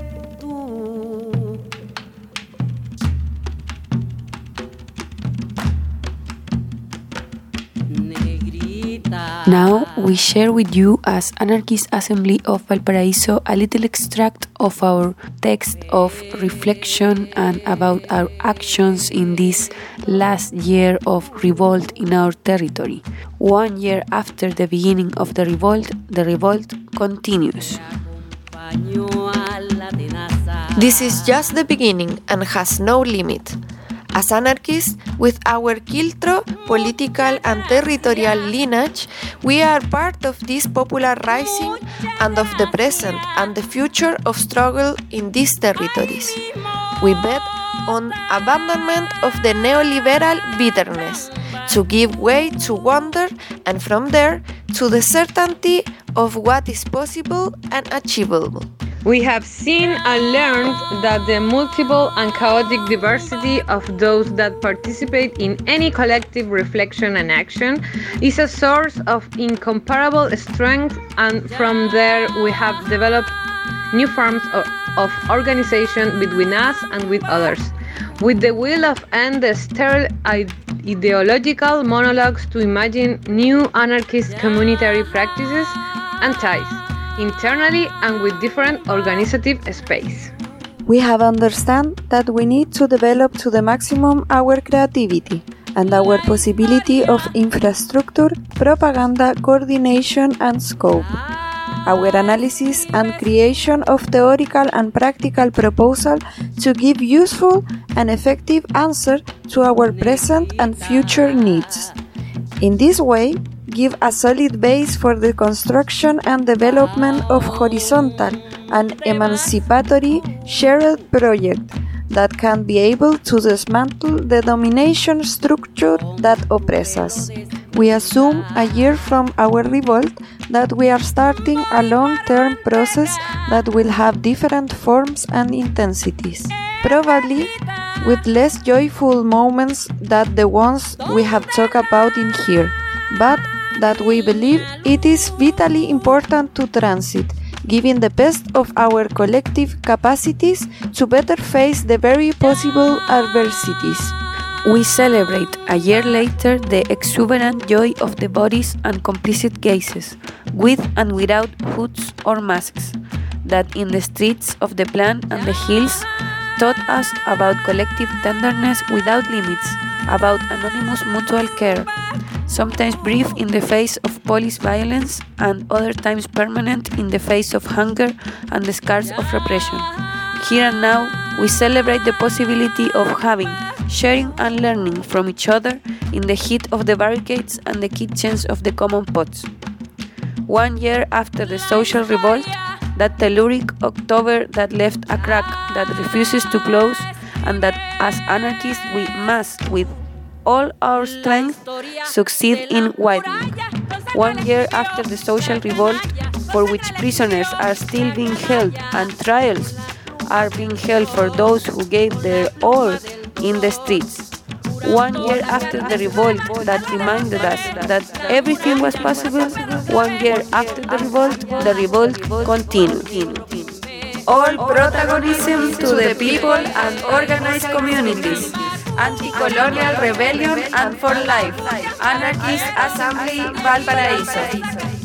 Now we share with you as Anarchist Assembly of Valparaiso a little extract of our text of reflection and about our actions in this last year of revolt in our territory. One year after the beginning of the revolt, the revolt continues. This is just the beginning and has no limit. As anarchists, with our Kiltro political and territorial lineage, we are part of this popular rising and of the present and the future of struggle in these territories. We bet on abandonment of the neoliberal bitterness, to give way to wonder, and from there to the certainty of what is possible and achievable. We have seen and learned that the multiple and chaotic diversity of those that participate in any collective reflection and action is a source of incomparable strength, and from there we have developed new forms of, of organization between us and with others, with the will of end the sterile ideological monologues to imagine new anarchist communitary practices and ties internally and with different organizative space. We have understand that we need to develop to the maximum our creativity and our possibility of infrastructure, propaganda, coordination and scope. Our analysis and creation of theoretical and practical proposal to give useful and effective answer to our present and future needs. In this way, give a solid base for the construction and development of horizontal and emancipatory shared project that can be able to dismantle the domination structure that oppresses us. We assume a year from our revolt that we are starting a long-term process that will have different forms and intensities. Probably with less joyful moments than the ones we have talked about in here, but that we believe it is vitally important to transit, giving the best of our collective capacities to better face the very possible adversities. We celebrate a year later the exuberant joy of the bodies and complicit gazes, with and without hoods or masks, that in the streets of the plan and the hills taught us about collective tenderness without limits, about anonymous mutual care, sometimes brief in the face of police violence and other times permanent in the face of hunger and the scars of repression. Here and now, we celebrate the possibility of having, sharing, and learning from each other in the heat of the barricades and the kitchens of the common pots. One year after the social revolt, that telluric October that left a crack that refuses to close, and that as anarchists we must, with all our strength, succeed in widening. One year after the social revolt, for which prisoners are still being held and trials are being held for those who gave their all in the streets. one year after the revolt that reminded us that everything was possible, one year after the revolt, the revolt continued. All protagonism to the people and organized communities. Anti-colonial rebellion and for life. Anarchist Assembly Valparaíso.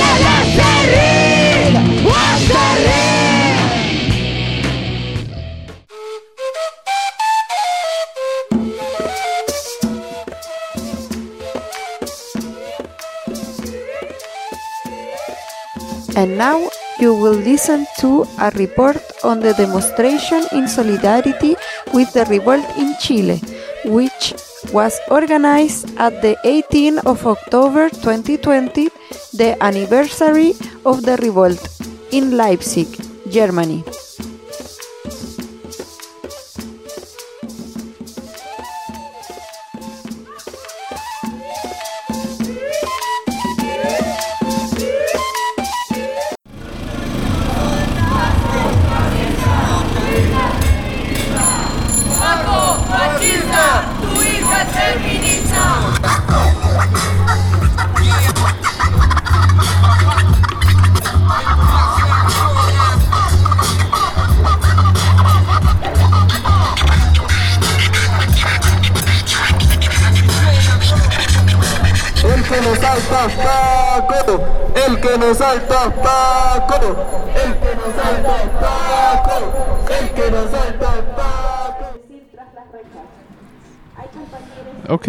Acerrín. And now you will listen to a report on the demonstration in solidarity with the revolt in Chile, which was organized at the 18th of October 2020, the anniversary of the revolt in Leipzig, Germany.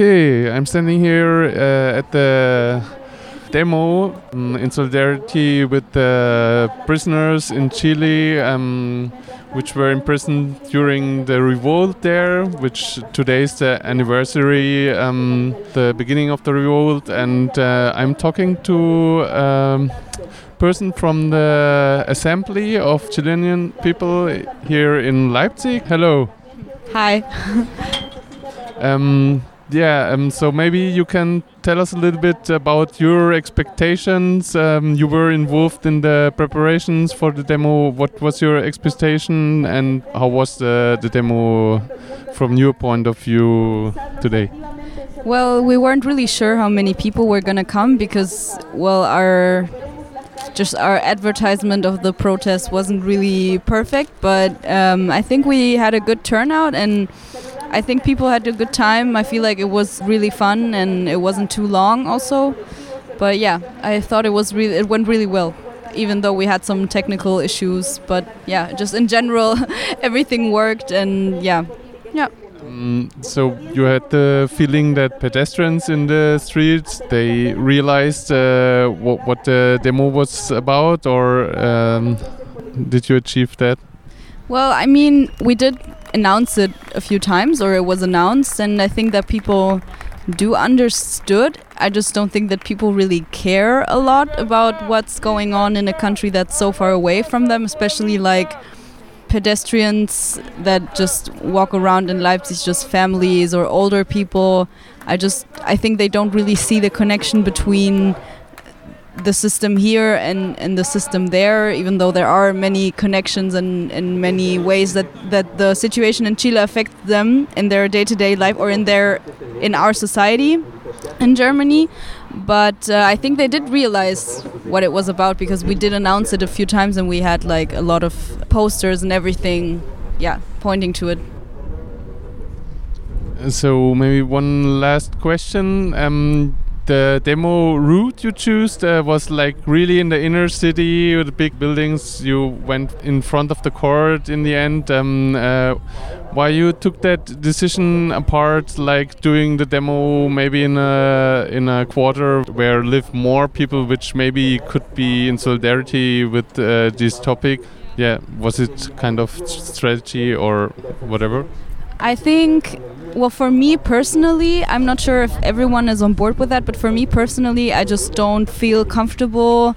Okay, I'm standing here uh, at the demo um, in solidarity with the prisoners in Chile, um, which were imprisoned during the revolt there, which today is the anniversary, um, the beginning of the revolt, and uh, I'm talking to um, person from the assembly of Chilean people here in Leipzig. Hello. Hi. Yeah, um, so maybe you can tell us a little bit about your expectations. Um, you were involved in the preparations for the demo. What was your expectation, and how was the, the demo from your point of view today? Well, we weren't really sure how many people were gonna come because, well, our just our advertisement of the protest wasn't really perfect. But um, I think we had a good turnout, and I think people had a good time. I feel like it was really fun, and it wasn't too long, also. But yeah, I thought it was really it went really well. Even though we had some technical issues, but yeah, just in general, everything worked, and yeah, yeah. Mm, so you had the feeling that pedestrians in the streets they realized uh, what, what the demo was about, or um, did you achieve that? Well, I mean, we did announce it a few times, or it was announced, and I think that people do understood. I just don't think that people really care a lot about what's going on in a country that's so far away from them, especially like pedestrians that just walk around in Leipzig, just families or older people. I just I think they don't really see the connection between the system here and, and the system there, even though there are many connections and, and many ways that, that the situation in Chile affects them in their day to day life or in their in our society in Germany. But uh, I think they did realize what it was about because we did announce it a few times and we had like a lot of posters and everything, yeah, pointing to it. So maybe one last question. Um, the demo route you chose uh, was like really in the inner city with the big buildings. You went in front of the court in the end. Um, uh, why you took that decision apart, like doing the demo maybe in a in a quarter where live more people, which maybe could be in solidarity with uh, this topic? Yeah, was it kind of strategy or whatever? I think, well, for me personally, I'm not sure if everyone is on board with that, but for me personally, I just don't feel comfortable,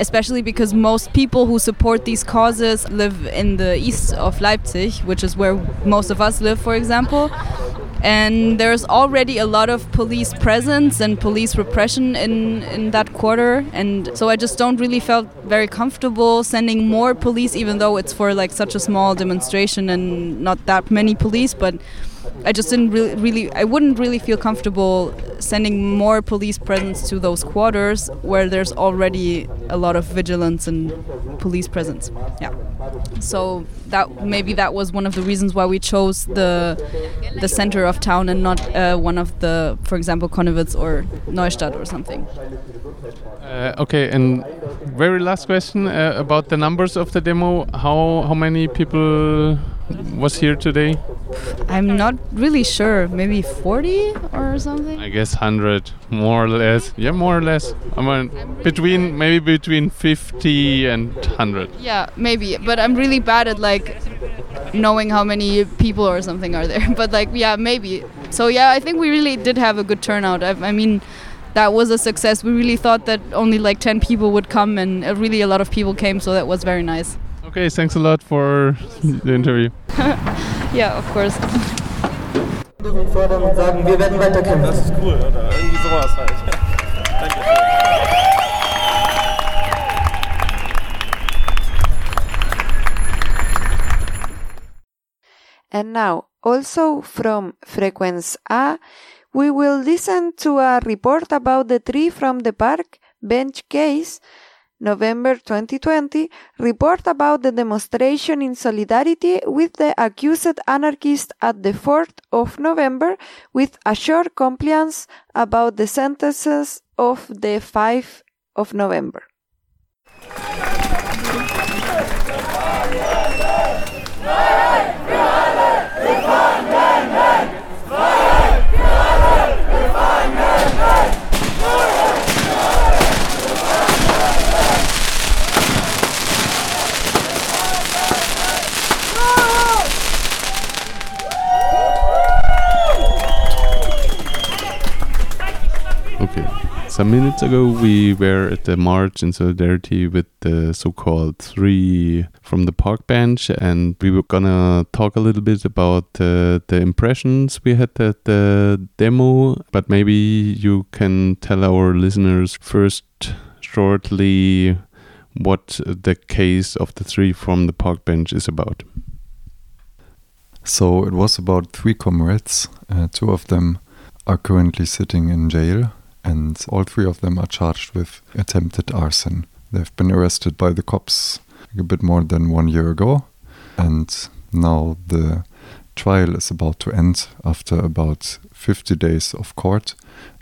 especially because most people who support these causes live in the east of Leipzig, which is where most of us live, for example. And there's already a lot of police presence and police repression in, in that quarter. And so I just don't really felt very comfortable sending more police, even though it's for like such a small demonstration and not that many police. But I just didn't really, really, I wouldn't really feel comfortable sending more police presence to those quarters where there's already a lot of vigilance and police presence. Yeah. So that maybe that was one of the reasons why we chose the the center of town and not uh, one of the, for example, Connewitz or Neustadt or something. Uh, okay, and very last question uh, about the numbers of the demo. How how many people was here today? I'm not really sure. Maybe 40 or something. I guess 100, more or less. Yeah, more or less. I mean, between maybe between 50 and 100. Yeah, maybe. But I'm really bad at like knowing how many people or something are there. But like, yeah, maybe. So yeah, I think we really did have a good turnout. I, I mean, that was a success. We really thought that only like 10 people would come, and uh, really a lot of people came. So that was very nice. Okay, thanks a lot for the interview. yeah, of course. fordern und sagen, wir werden weiterkämpfen. Das ist cool, oder? Irgendwie sowas halt. And now, also from Frequenz A, we will listen to a report about the three from the park bench case, November 2020, report about the demonstration in solidarity with the accused anarchist at the 4th of November with a short compliance about the sentences of the 5th of November. Okay. Some minutes ago, we were at the march in solidarity with the so called three from the park bench, and we were gonna talk a little bit about uh, the impressions we had at the demo. But maybe you can tell our listeners first shortly what the case of the three from the park bench is about. So it was about three comrades. Uh, two of them are currently sitting in jail, and all three of them are charged with attempted arson. They've been arrested by the cops a bit more than one year ago, and now the trial is about to end after about 50 days of court.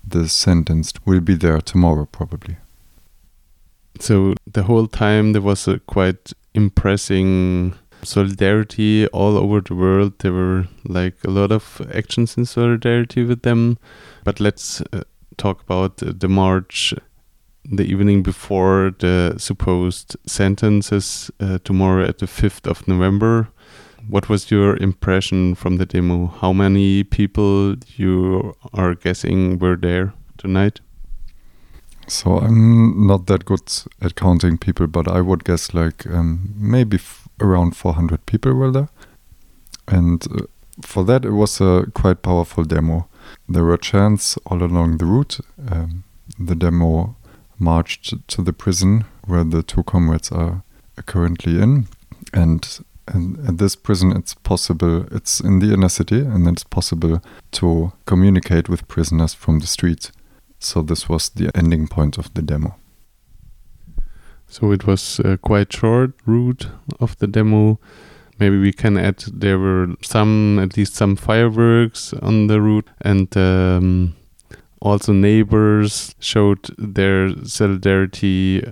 The sentence will be there tomorrow, probably. So the whole time there was a quite impressing solidarity all over the world. There were like a lot of actions in solidarity with them. But let's uh, talk about the march the evening before the supposed sentences uh, tomorrow at the 5th of November. What was your impression from the demo? How many people you are guessing were there tonight? So I'm not that good at counting people, but I would guess like um, maybe around 400 people were there. And uh, for that, it was a quite powerful demo. There were chants all along the route. Um, the demo marched to the prison where the two comrades are currently in. And, and at this prison, it's possible, it's in the inner city, and it's possible to communicate with prisoners from the street. So this was the ending point of the demo. So it was a quite short route of the demo. Maybe we can add there were some, at least some fireworks on the route, and um, also neighbors showed their solidarity,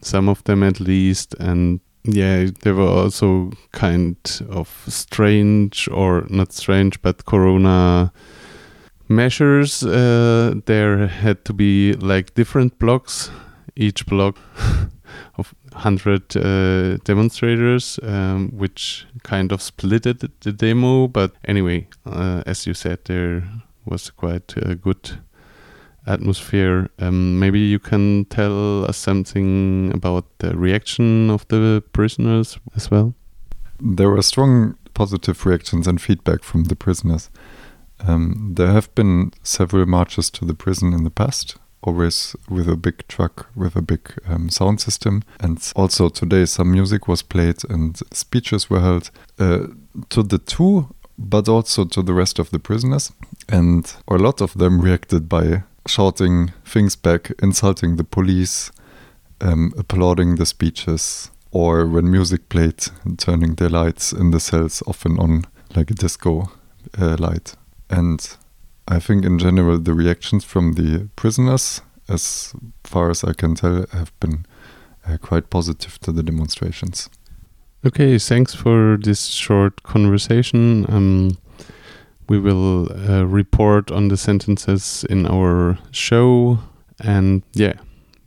some of them at least, and yeah, there were also kind of strange or not strange, but corona measures. Uh, there had to be like different blocks, each block of 100 uh, demonstrators, um, which kind of splitted the demo. But anyway, uh, as you said, there was quite a good atmosphere. Um, maybe you can tell us something about the reaction of the prisoners as well. There were strong positive reactions and feedback from the prisoners. Um, there have been several marches to the prison in the past, always with a big truck with a big um, sound system. And also today, some music was played and speeches were held uh, to the two, but also to the rest of the prisoners. And a lot of them reacted by shouting things back, insulting the police, um, applauding the speeches, or when music played, turning their lights in the cells often on like a disco uh, light. And I think in general the reactions from the prisoners, as far as I can tell, have been uh, quite positive to the demonstrations. Okay, thanks for this short conversation. Um, we will uh, report on the sentences in our show, and yeah,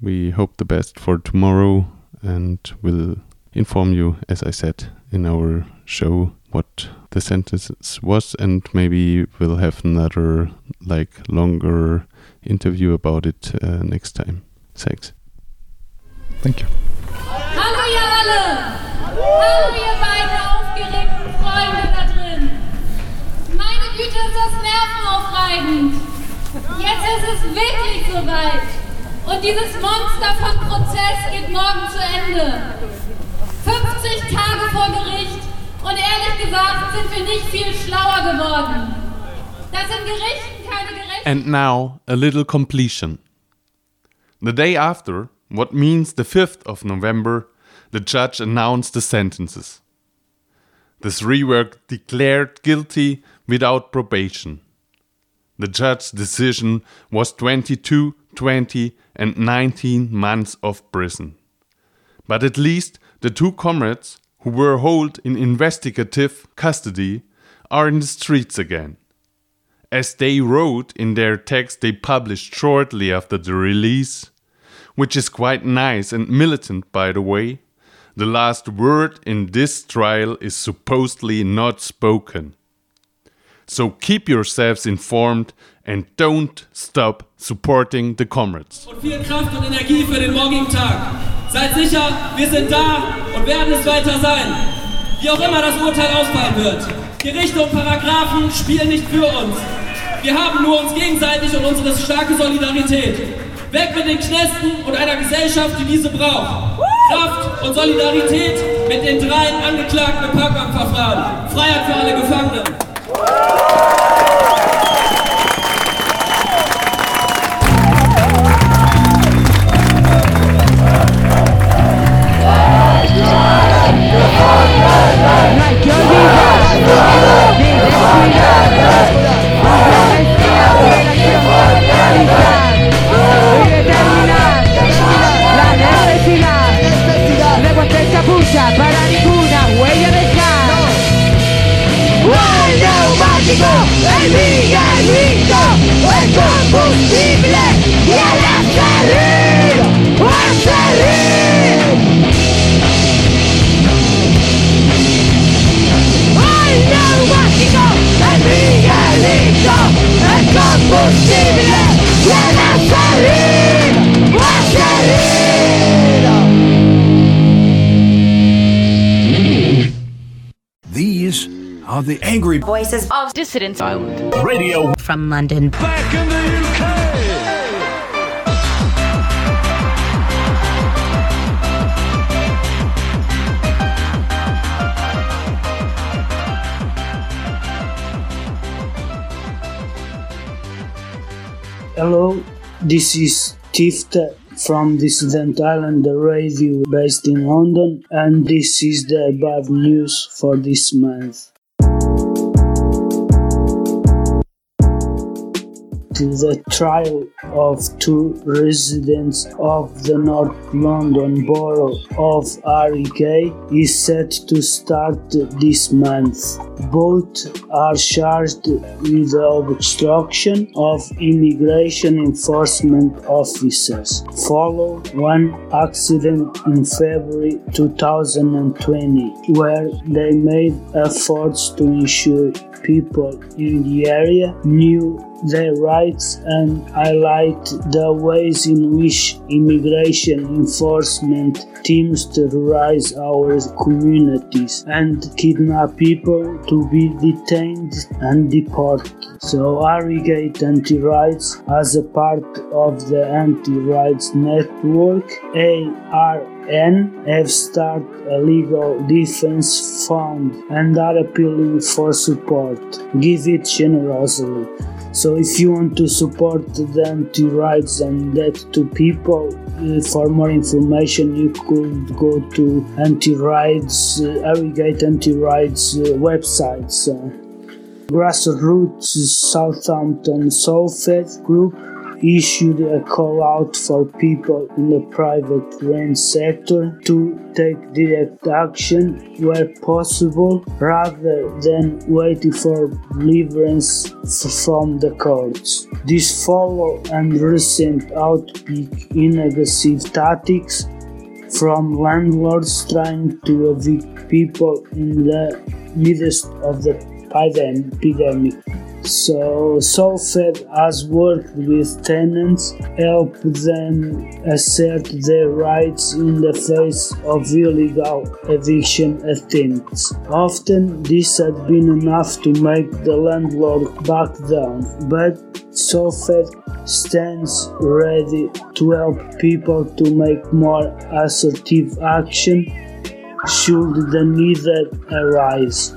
we hope the best for tomorrow, and we'll inform you, as I said, in our show what the sentences was, and maybe we'll have another like longer interview about it uh, next time. Thanks. Thank you. Hallo ihr alle! Hallo ihr beiden aufgeregten Freunde da drin! Meine Güte, ist das nervenaufreibend! Jetzt ist es wirklich soweit! Und dieses Monster von Prozess geht morgen zu Ende! 50 Tage vor Gericht und ehrlich gesagt sind wir nicht viel schlauer geworden. Dass in Gerichten keine Gerechtigkeit... And now, a little completion. The day after, what means the 5th of November, the judge announced the sentences. The three were declared guilty without probation. The judge's decision was 22, 20, and 19 months of prison. But at least the two comrades who were held in investigative custody are in the streets again. As they wrote in their text they published shortly after the release, which is quite nice and militant by the way, the last word in this trial is supposedly not spoken. So keep yourselves informed and don't stop supporting the comrades. Und viel Kraft und Energie für den morgigen Tag. Seid sicher, wir sind da und werden es weiter sein. Wie auch immer das Urteil ausfallen wird. Gerichte und Paragraphen spielen nicht für uns. Wir haben nur uns gegenseitig und unsere starke Solidarität. Weg mit den Knästen und einer Gesellschaft, die diese braucht. Kraft und Solidarität mit den dreien Angeklagten im Parkbankverfahren. Freiheit für alle Gefangenen. Hay que olvidar ni la y determinar la necesidad de vuestra capucha para ninguna huella. ¡El combustible. ¡El neumático, el Miguelito, el combustible y el acerrín! These are the angry Voices of Dissidents Island radio from London. back in the UK. Hello, this is Tift from Dissident Island Radio based in London, and this is the above news for this month. The trial of two residents of the North London borough of Haringey is set to start this month. Both are charged with the obstruction of immigration enforcement officers. Follow one accident in February 2020 where they made efforts to ensure people in the area knew their rights and highlight the ways in which immigration enforcement teams terrorize our communities and kidnap people to be detained and deported. So Haringey Anti-Raids as a part of the Anti-Raids Network ARN have started a legal defense fund and are appealing for support. Give it generously. So if you want to support the Anti-Raids and that to people, uh, for more information you could go to Anti-Raids, uh, Haringey Anti-Raids uh, websites. Uh, Grassroots Southampton Solfed Group issued a call out for people in the private rent sector to take direct action where possible rather than waiting for deliverance from the courts. This follow and recent outbreak in aggressive tactics from landlords trying to evict people in the midst of the epidemic. So Solfed has worked with tenants, help them assert their rights in the face of illegal eviction attempts. Often this had been enough to make the landlord back down, but Solfed stands ready to help people to make more assertive action should the need arise.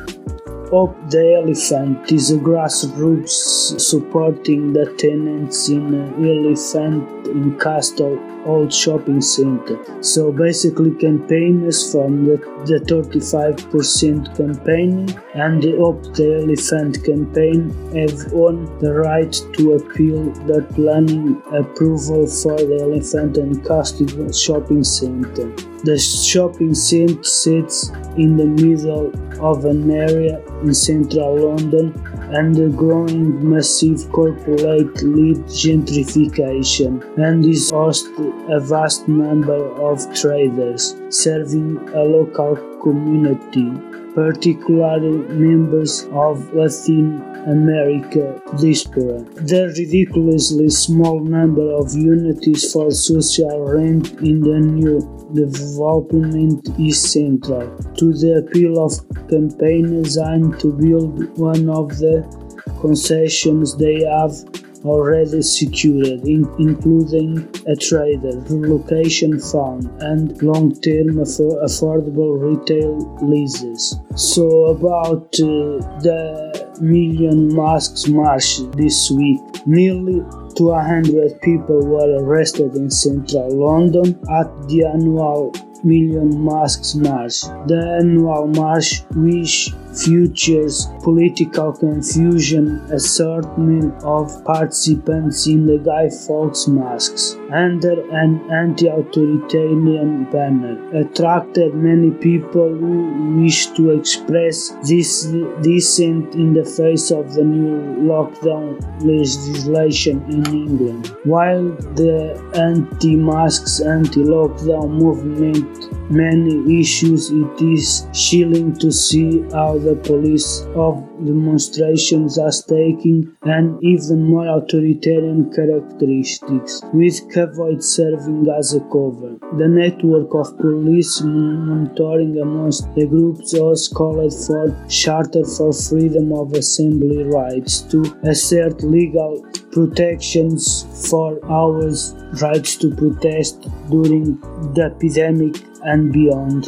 Hope the Elephant is a grassroots supporting the tenants in Elephant in Castle Old Shopping Center. So basically campaigners from the, the 35% campaign and the Hope the Elephant campaign have won the right to appeal the planning approval for the Elephant and Castle Shopping Center. The shopping center sits in the middle of an area in central London undergoing massive corporate led gentrification and is host a vast number of traders serving a local community, particularly members of Latin America diaspora. The ridiculously small number of units for social rent in the new development is central to the appeal of campaigners aimed to build one of the concessions they have already secured, in, including a trader, relocation fund, and long-term affor- affordable retail leases. So about uh, the Million Masks March this week, nearly 200 people were arrested in central London at the annual Million Masks March. The annual march, which features political confusion, assortment of participants in the Guy Fawkes masks under an anti-authoritarian banner, attracted many people who wished to express this dissent in the face of the new lockdown legislation in England. While the anti-masks, anti-lockdown movement many issues, it is chilling to see how the police of demonstrations are taking an even more authoritarian characteristics, with convoys serving as a cover. The network of police monitoring amongst the groups also called for Charter for Freedom of Assembly rights to assert legal protections for our rights to protest during the epidemic and beyond.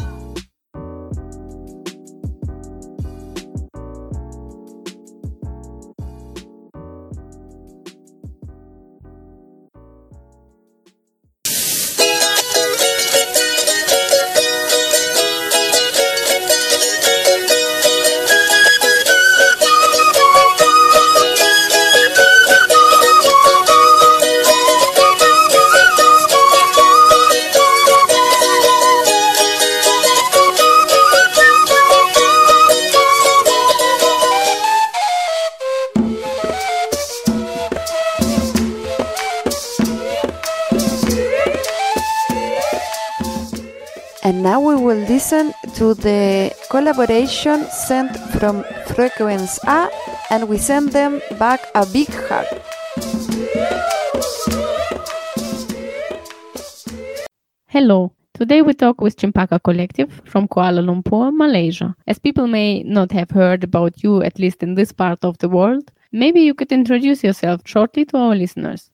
Collaboration sent from Frequenz A and we send them back a big hug. Hello. Today we talk with Cempaka Collective from Kuala Lumpur, Malaysia. As people may not have heard about you, at least in this part of the world, maybe you could introduce yourself shortly to our listeners.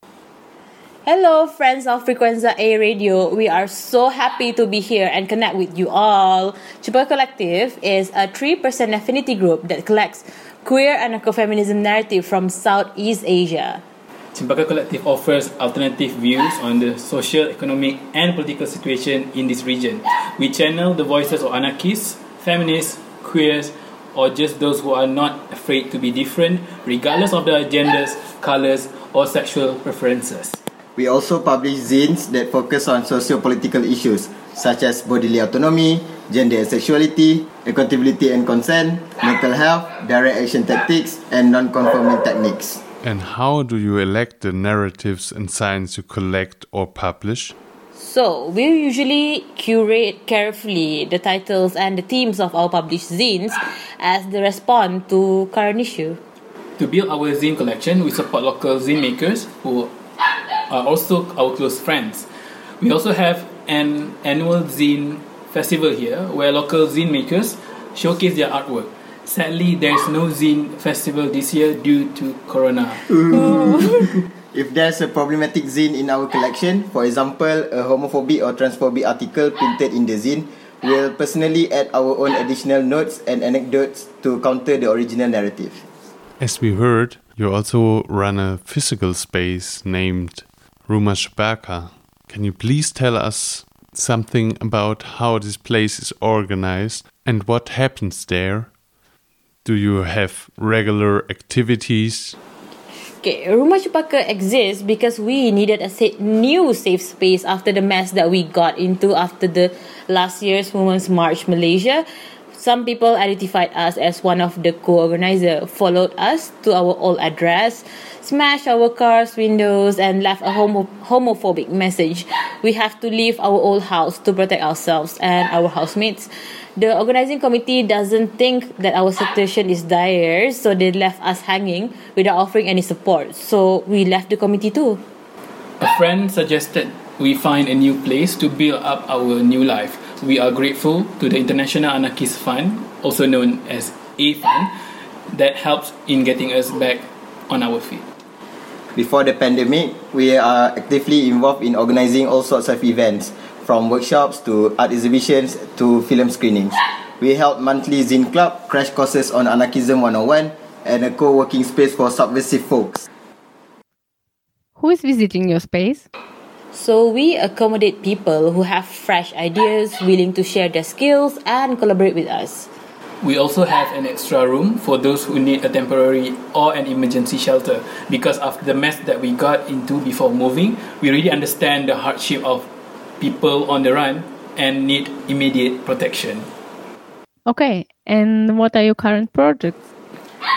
Hello, friends of Frequenza A Radio. We are so happy to be here and connect with you all. Cempaka Collective is a three person affinity group that collects queer and ecofeminism narrative from Southeast Asia. Cempaka Collective offers alternative views on the social, economic, and political situation in this region. We channel the voices of anarchists, feminists, queers, or just those who are not afraid to be different, regardless of their genders, colors, or sexual preferences. We also publish zines that focus on socio-political issues such as bodily autonomy, gender and sexuality, accountability and consent, mental health, direct action tactics, and non-conforming techniques. And how do you elect the narratives and signs you collect or publish? So, we usually curate carefully the titles and the themes of our published zines as they respond to current issue. To build our zine collection, we support local zine makers who are also our close friends. We also have an annual zine festival here where local zine makers showcase their artwork. Sadly, there is no zine festival this year due to Corona. if there's a problematic zine in our collection, for example, a homophobic or transphobic article printed in the zine, we'll personally add our own additional notes and anecdotes to counter the original narrative. As we heard, you also run a physical space named Rumah Cempaka. Can you please tell us something about how this place is organized and what happens there? Do you have regular activities? Okay, Rumah Cempaka exists because we needed a sa- new safe space after the mess that we got into after the last year's Women's March Malaysia. Some people identified us as one of the co-organizer, followed us to our old address, smashed our car's windows, and left a homo- homophobic message. We have to leave our old house to protect ourselves and our housemates. The organizing committee doesn't think that our situation is dire, so they left us hanging without offering any support. So we left the committee too. A friend suggested we find a new place to build up our new life. We are grateful to the International Anarchist Fund, also known as A Fund, that helps in getting us back on our feet. Before the pandemic, we are actively involved in organizing all sorts of events, from workshops to art exhibitions to film screenings. We held monthly Zine Club, crash courses on Anarchism 101, and a co-working space for subversive folks. Who is visiting your space? So we accommodate people who have fresh ideas, willing to share their skills and collaborate with us. We also have an extra room for those who need a temporary or an emergency shelter because after the mess that we got into before moving, we really understand the hardship of people on the run and need immediate protection. Okay, and what are your current projects?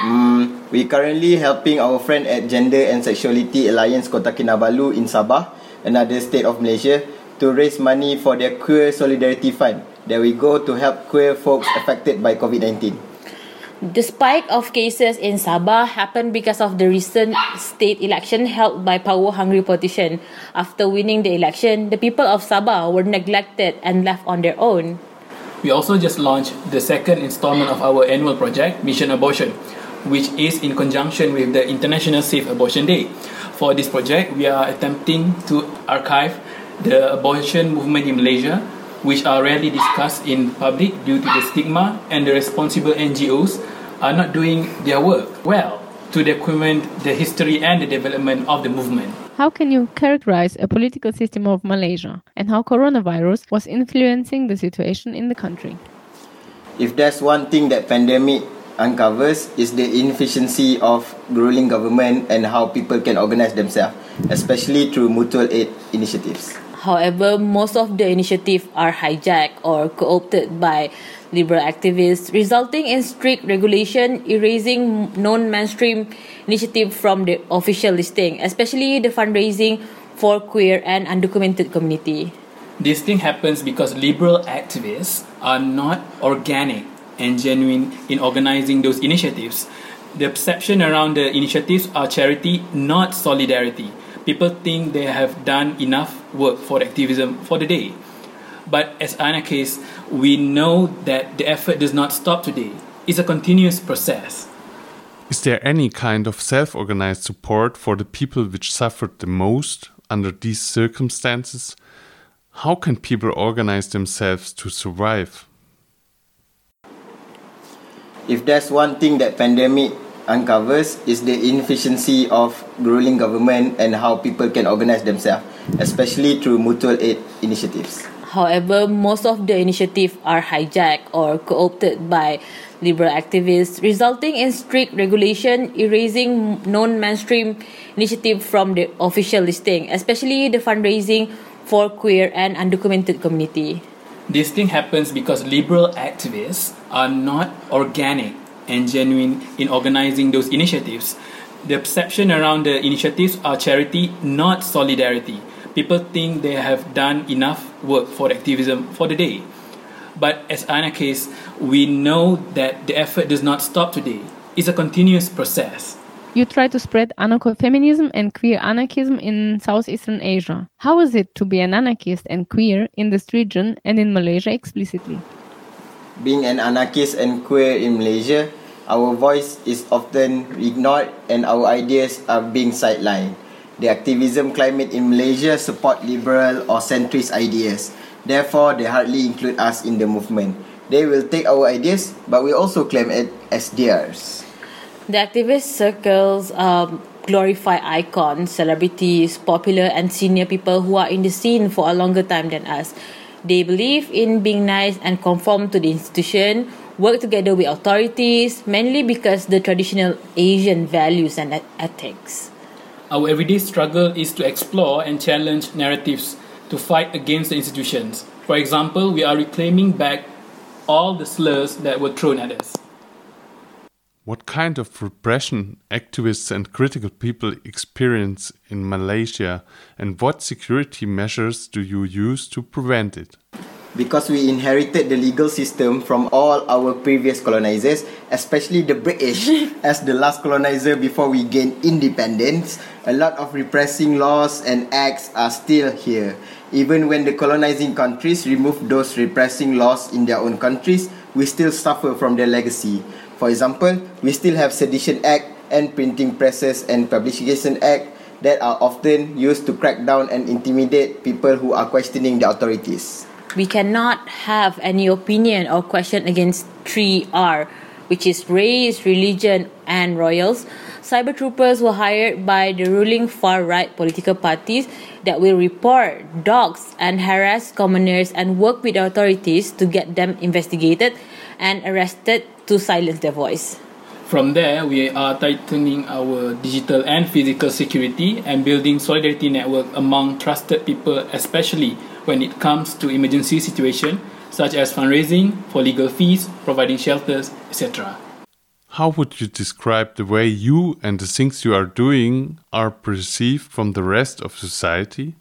Mm, we currently helping our friend at Gender and Sexuality Alliance Kota Kinabalu in Sabah, another state of Malaysia, to raise money for their Queer Solidarity Fund that we go to help queer folks affected by COVID-19. The spike of cases in Sabah happened because of the recent state election held by power-hungry politicians. After winning the election, the people of Sabah were neglected and left on their own. We also just launched the second installment of our annual project, Mission Abortion, which is in conjunction with the International Safe Abortion Day. For this project, we are attempting to archive the abortion movement in Malaysia, which are rarely discussed in public due to the stigma, and the responsible NGOs are not doing their work well to document the history and the development of the movement. How can you characterize a political system of Malaysia and how coronavirus was influencing the situation in the country? If there's one thing that pandemic uncovers is the inefficiency of ruling government and how people can organize themselves, especially through mutual aid initiatives. However, most of the initiatives are hijacked or co-opted by liberal activists, resulting in strict regulation, erasing non-mainstream initiatives from the official listing, especially the fundraising for queer and undocumented community. This thing happens because liberal activists are not organic and genuine in organizing those initiatives. The perception around the initiatives are charity, not solidarity. People think they have done enough work for activism for the day. But as anarchists, we know that the effort does not stop today. It's a continuous process. Is there any kind of self organized support for the people which suffered the most under these circumstances? How can people organize themselves to survive? If there's one thing that pandemic uncovers is the inefficiency of ruling government and how people can organize themselves, especially through mutual aid initiatives. However, most of the initiatives are hijacked or co-opted by liberal activists, resulting in strict regulation, erasing non-mainstream initiative from the official listing, especially the fundraising for queer and undocumented community. This thing happens because liberal activists are not organic and genuine in organizing those initiatives. The perception around the initiatives are charity, not solidarity. People think they have done enough work for activism for the day. But as anarchists, we know that the effort does not stop today. It's a continuous process. You try to spread anarcho-feminism and queer anarchism in Southeastern Asia. How is it to be an anarchist and queer in this region and in Malaysia explicitly? Being an anarchist and queer in Malaysia, our voice is often ignored and our ideas are being sidelined. The activism climate in Malaysia support liberal or centrist ideas. Therefore, they hardly include us in the movement. They will take our ideas, but we also claim it as theirs. The activist circles um, glorify icons, celebrities, popular and senior people who are in the scene for a longer time than us. They believe in being nice and conform to the institution, work together with authorities, mainly because the traditional Asian values and ethics. Our everyday struggle is to explore and challenge narratives to fight against the institutions. For example, we are reclaiming back all the slurs that were thrown at us. What kind of repression activists and critical people experience in Malaysia, and what security measures do you use to prevent it? Because we inherited the legal system from all our previous colonizers, especially the British, as the last colonizer before we gained independence, a lot of repressing laws and acts are still here. Even when the colonizing countries remove those repressing laws in their own countries, we still suffer from their legacy. For example, we still have Sedition Act and Printing Presses and Publication Act that are often used to crack down and intimidate people who are questioning the authorities. We cannot have any opinion or question against 3R, which is race, religion, and royals. Cyber troopers were hired by the ruling far right political parties that will report, dogs, and harass commoners and work with authorities to get them investigated and arrested to silence their voice. From there, we are tightening our digital and physical security and building solidarity network among trusted people, especially when it comes to emergency situation such as fundraising for legal fees, providing shelters, etc. How would you describe the way you and the things you are doing are perceived from the rest of society?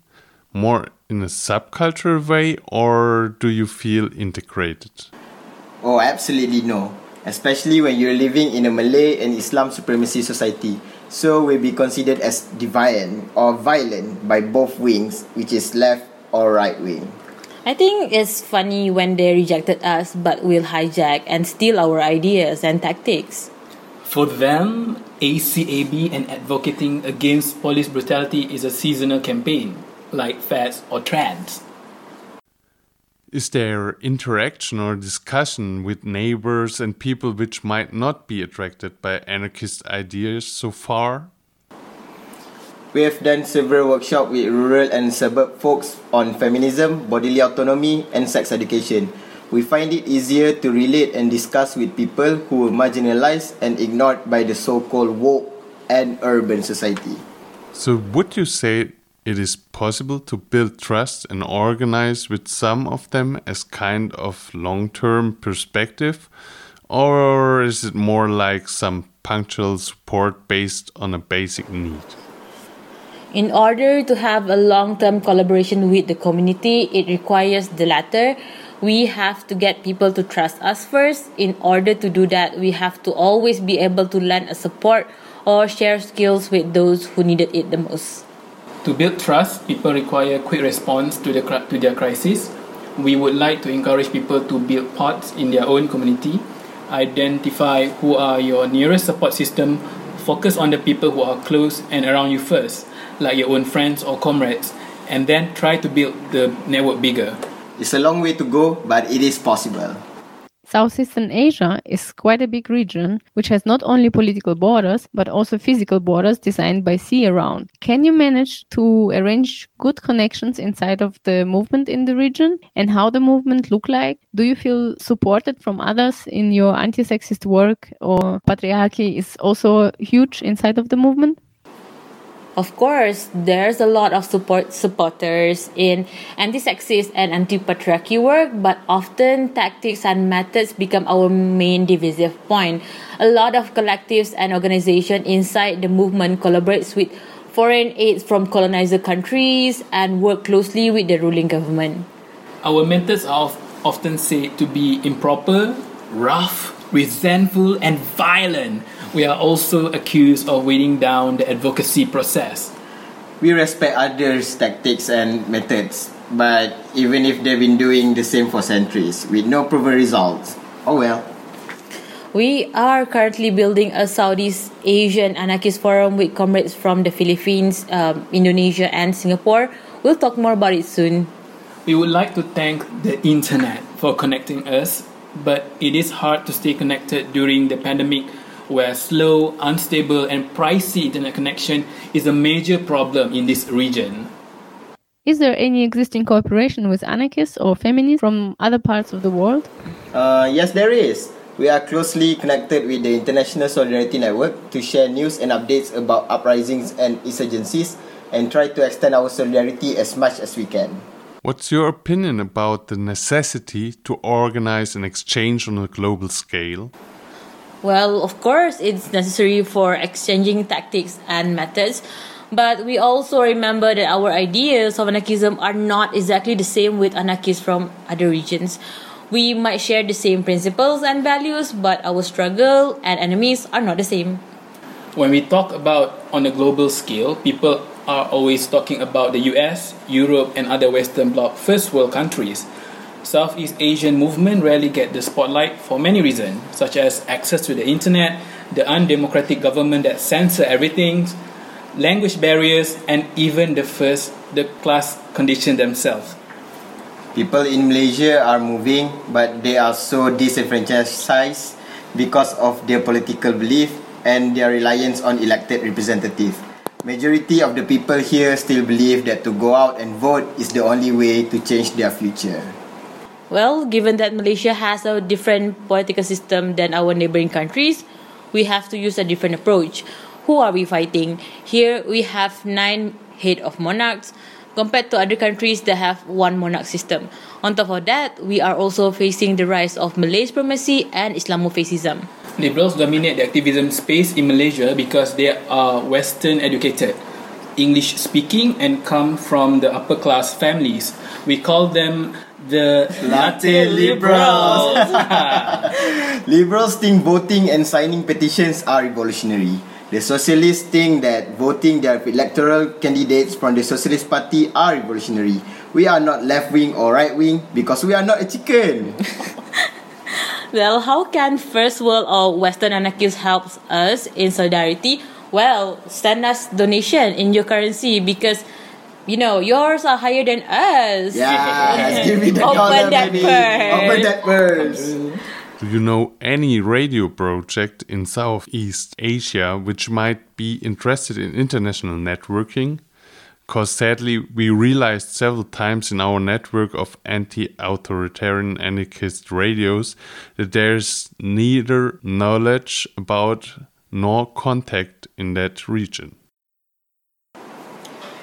More in a subcultural way, or do you feel integrated? Oh, absolutely no. Especially when you're living in a Malay and Islam supremacy society. So we'll be considered as deviant or violent by both wings, which is left or right wing. I think it's funny when they rejected us but will hijack and steal our ideas and tactics. For them, ACAB and advocating against police brutality is a seasonal campaign, like fads or trends. Is there interaction or discussion with neighbors and people which might not be attracted by anarchist ideas so far? We have done several workshops with rural and suburb folks on feminism, bodily autonomy, and sex education. We find it easier to relate and discuss with people who were marginalized and ignored by the so called woke and urban society. So, would you say it is possible to build trust and organize with some of them as kind of long term perspective? Or is it more like some punctual support based on a basic need? In order to have a long term collaboration with the community, it requires the latter. We have to get people to trust us first. In order to do that, we have to always be able to lend a support or share skills with those who needed it the most. To build trust, people require quick response to, the, to their crisis. We would like to encourage people to build pods in their own community, identify who are your nearest support system, focus on the people who are close and around you first, like your own friends or comrades, and then try to build the network bigger. It's a long way to go, but it is possible. Southeastern Asia is quite a big region, which has not only political borders, but also physical borders designed by sea around. Can you manage to arrange good connections inside of the movement in the region and how the movement look like? Do you feel supported from others in your anti-sexist work or patriarchy is also huge inside of the movement? Of course, there's a lot of support supporters in anti-sexist and anti-patriarchy work, but often tactics and methods become our main divisive point. A lot of collectives and organizations inside the movement collaborates with foreign aids from colonizer countries and work closely with the ruling government. Our methods are often said to be improper, rough, resentful, and violent. We are also accused of weighing down the advocacy process. We respect others' tactics and methods, but even if they've been doing the same for centuries with no proven results, oh well. We are currently building a Southeast Asian anarchist forum with comrades from the Philippines, um, Indonesia, and Singapore. We'll talk more about it soon. We would like to thank the internet for connecting us, but it is hard to stay connected during the pandemic where slow, unstable, and pricey internet connection is a major problem in this region. Is there any existing cooperation with anarchists or feminists from other parts of the world? Uh, yes, there is. We are closely connected with the International Solidarity Network to share news and updates about uprisings and insurgencies and try to extend our solidarity as much as we can. What's your opinion about the necessity to organize an exchange on a global scale? Well, of course, it's necessary for exchanging tactics and methods, but we also remember that our ideas of anarchism are not exactly the same with anarchists from other regions. We might share the same principles and values, but our struggle and enemies are not the same. When we talk about on a global scale, people are always talking about the US, Europe, and other Western Bloc first world countries. Southeast Asian movement rarely get the spotlight for many reasons, such as access to the internet, the undemocratic government that censor everything, language barriers, and even the first, the class condition themselves. People in Malaysia are moving, but they are so disenfranchised because of their political belief and their reliance on elected representatives. Majority of the people here still believe that to go out and vote is the only way to change their future. Well, given that Malaysia has a different political system than our neighboring countries, we have to use a different approach. Who are we fighting? Here we have nine head of monarchs compared to other countries that have one monarch system. On top of that, we are also facing the rise of Malay supremacy and Islamofascism. Liberals dominate the activism space in Malaysia because they are Western educated, English speaking, and come from the upper class families. We call them the Latte liberals. liberals think voting and signing petitions are revolutionary. The socialists think that voting their electoral candidates from the Socialist Party are revolutionary. We are not left wing or right wing because we are not a chicken. Well, how can First World or Western anarchists help us in solidarity? Well, send us donation in your currency because you know yours are higher than us. Yes, give me the Open dollar, that baby. purse. Open that purse. Do you know any radio project in Southeast Asia which might be interested in international networking? Because sadly, we realized several times in our network of anti authoritarian anarchist radios that there's neither knowledge about nor contact in that region.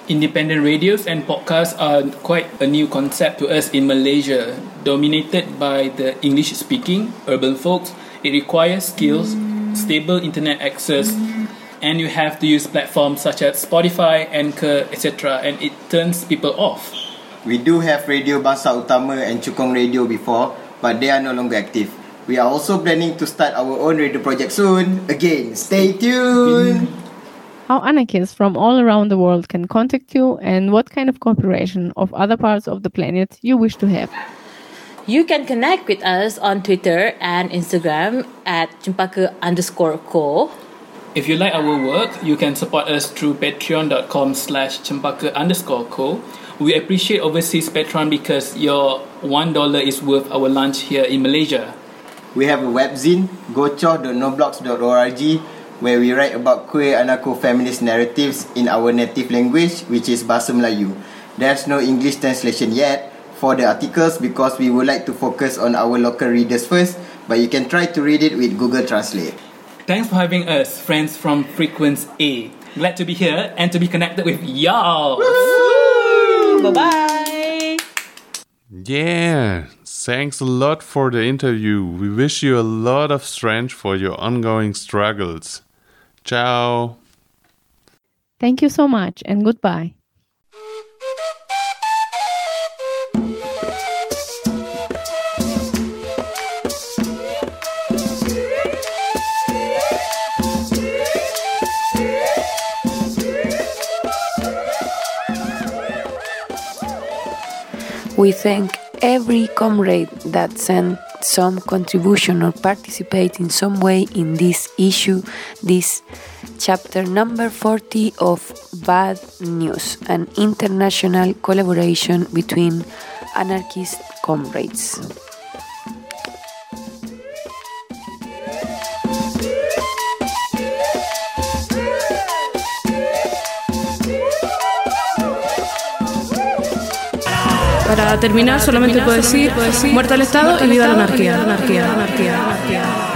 Independent radios and podcasts are quite a new concept to us in Malaysia. Dominated by the English speaking urban folks, it requires skills, stable internet access, and you have to use platforms such as Spotify, Anchor, etc., and it turns people off. We do have Radio Bangsa Utama and Chukong Radio before, but they are no longer active. We are also planning to start our own radio project soon. Again, stay tuned. How anarchists from all around the world can contact you and what kind of cooperation of other parts of the planet you wish to have. You can connect with us on Twitter and Instagram at Cempaka underscore co. If you like our work, you can support us through patreon.com slash cempaka underscore co. We appreciate overseas Patreon because your $1 is worth our lunch here in Malaysia. We have a webzine, gochoh.noblogs.org, where we write about queer anarcho-feminist narratives in our native language, which is Bahasa Melayu. There's no English translation yet for the articles because we would like to focus on our local readers first, but you can try to read it with Google Translate. Thanks for having us, friends from Frequency A. Glad to be here and to be connected with y'all. Bye bye. Yeah, thanks a lot for the interview. We wish you a lot of strength for your ongoing struggles. Ciao. Thank you so much and goodbye. We thank every comrade that sent some contribution or participate in some way in this issue, this chapter number 40 of Bad News, an international collaboration between anarchist comrades. Para terminar, solamente puedo decir, muerta al Estado y viva la anarquía. anarquía, anarquía, anarquía.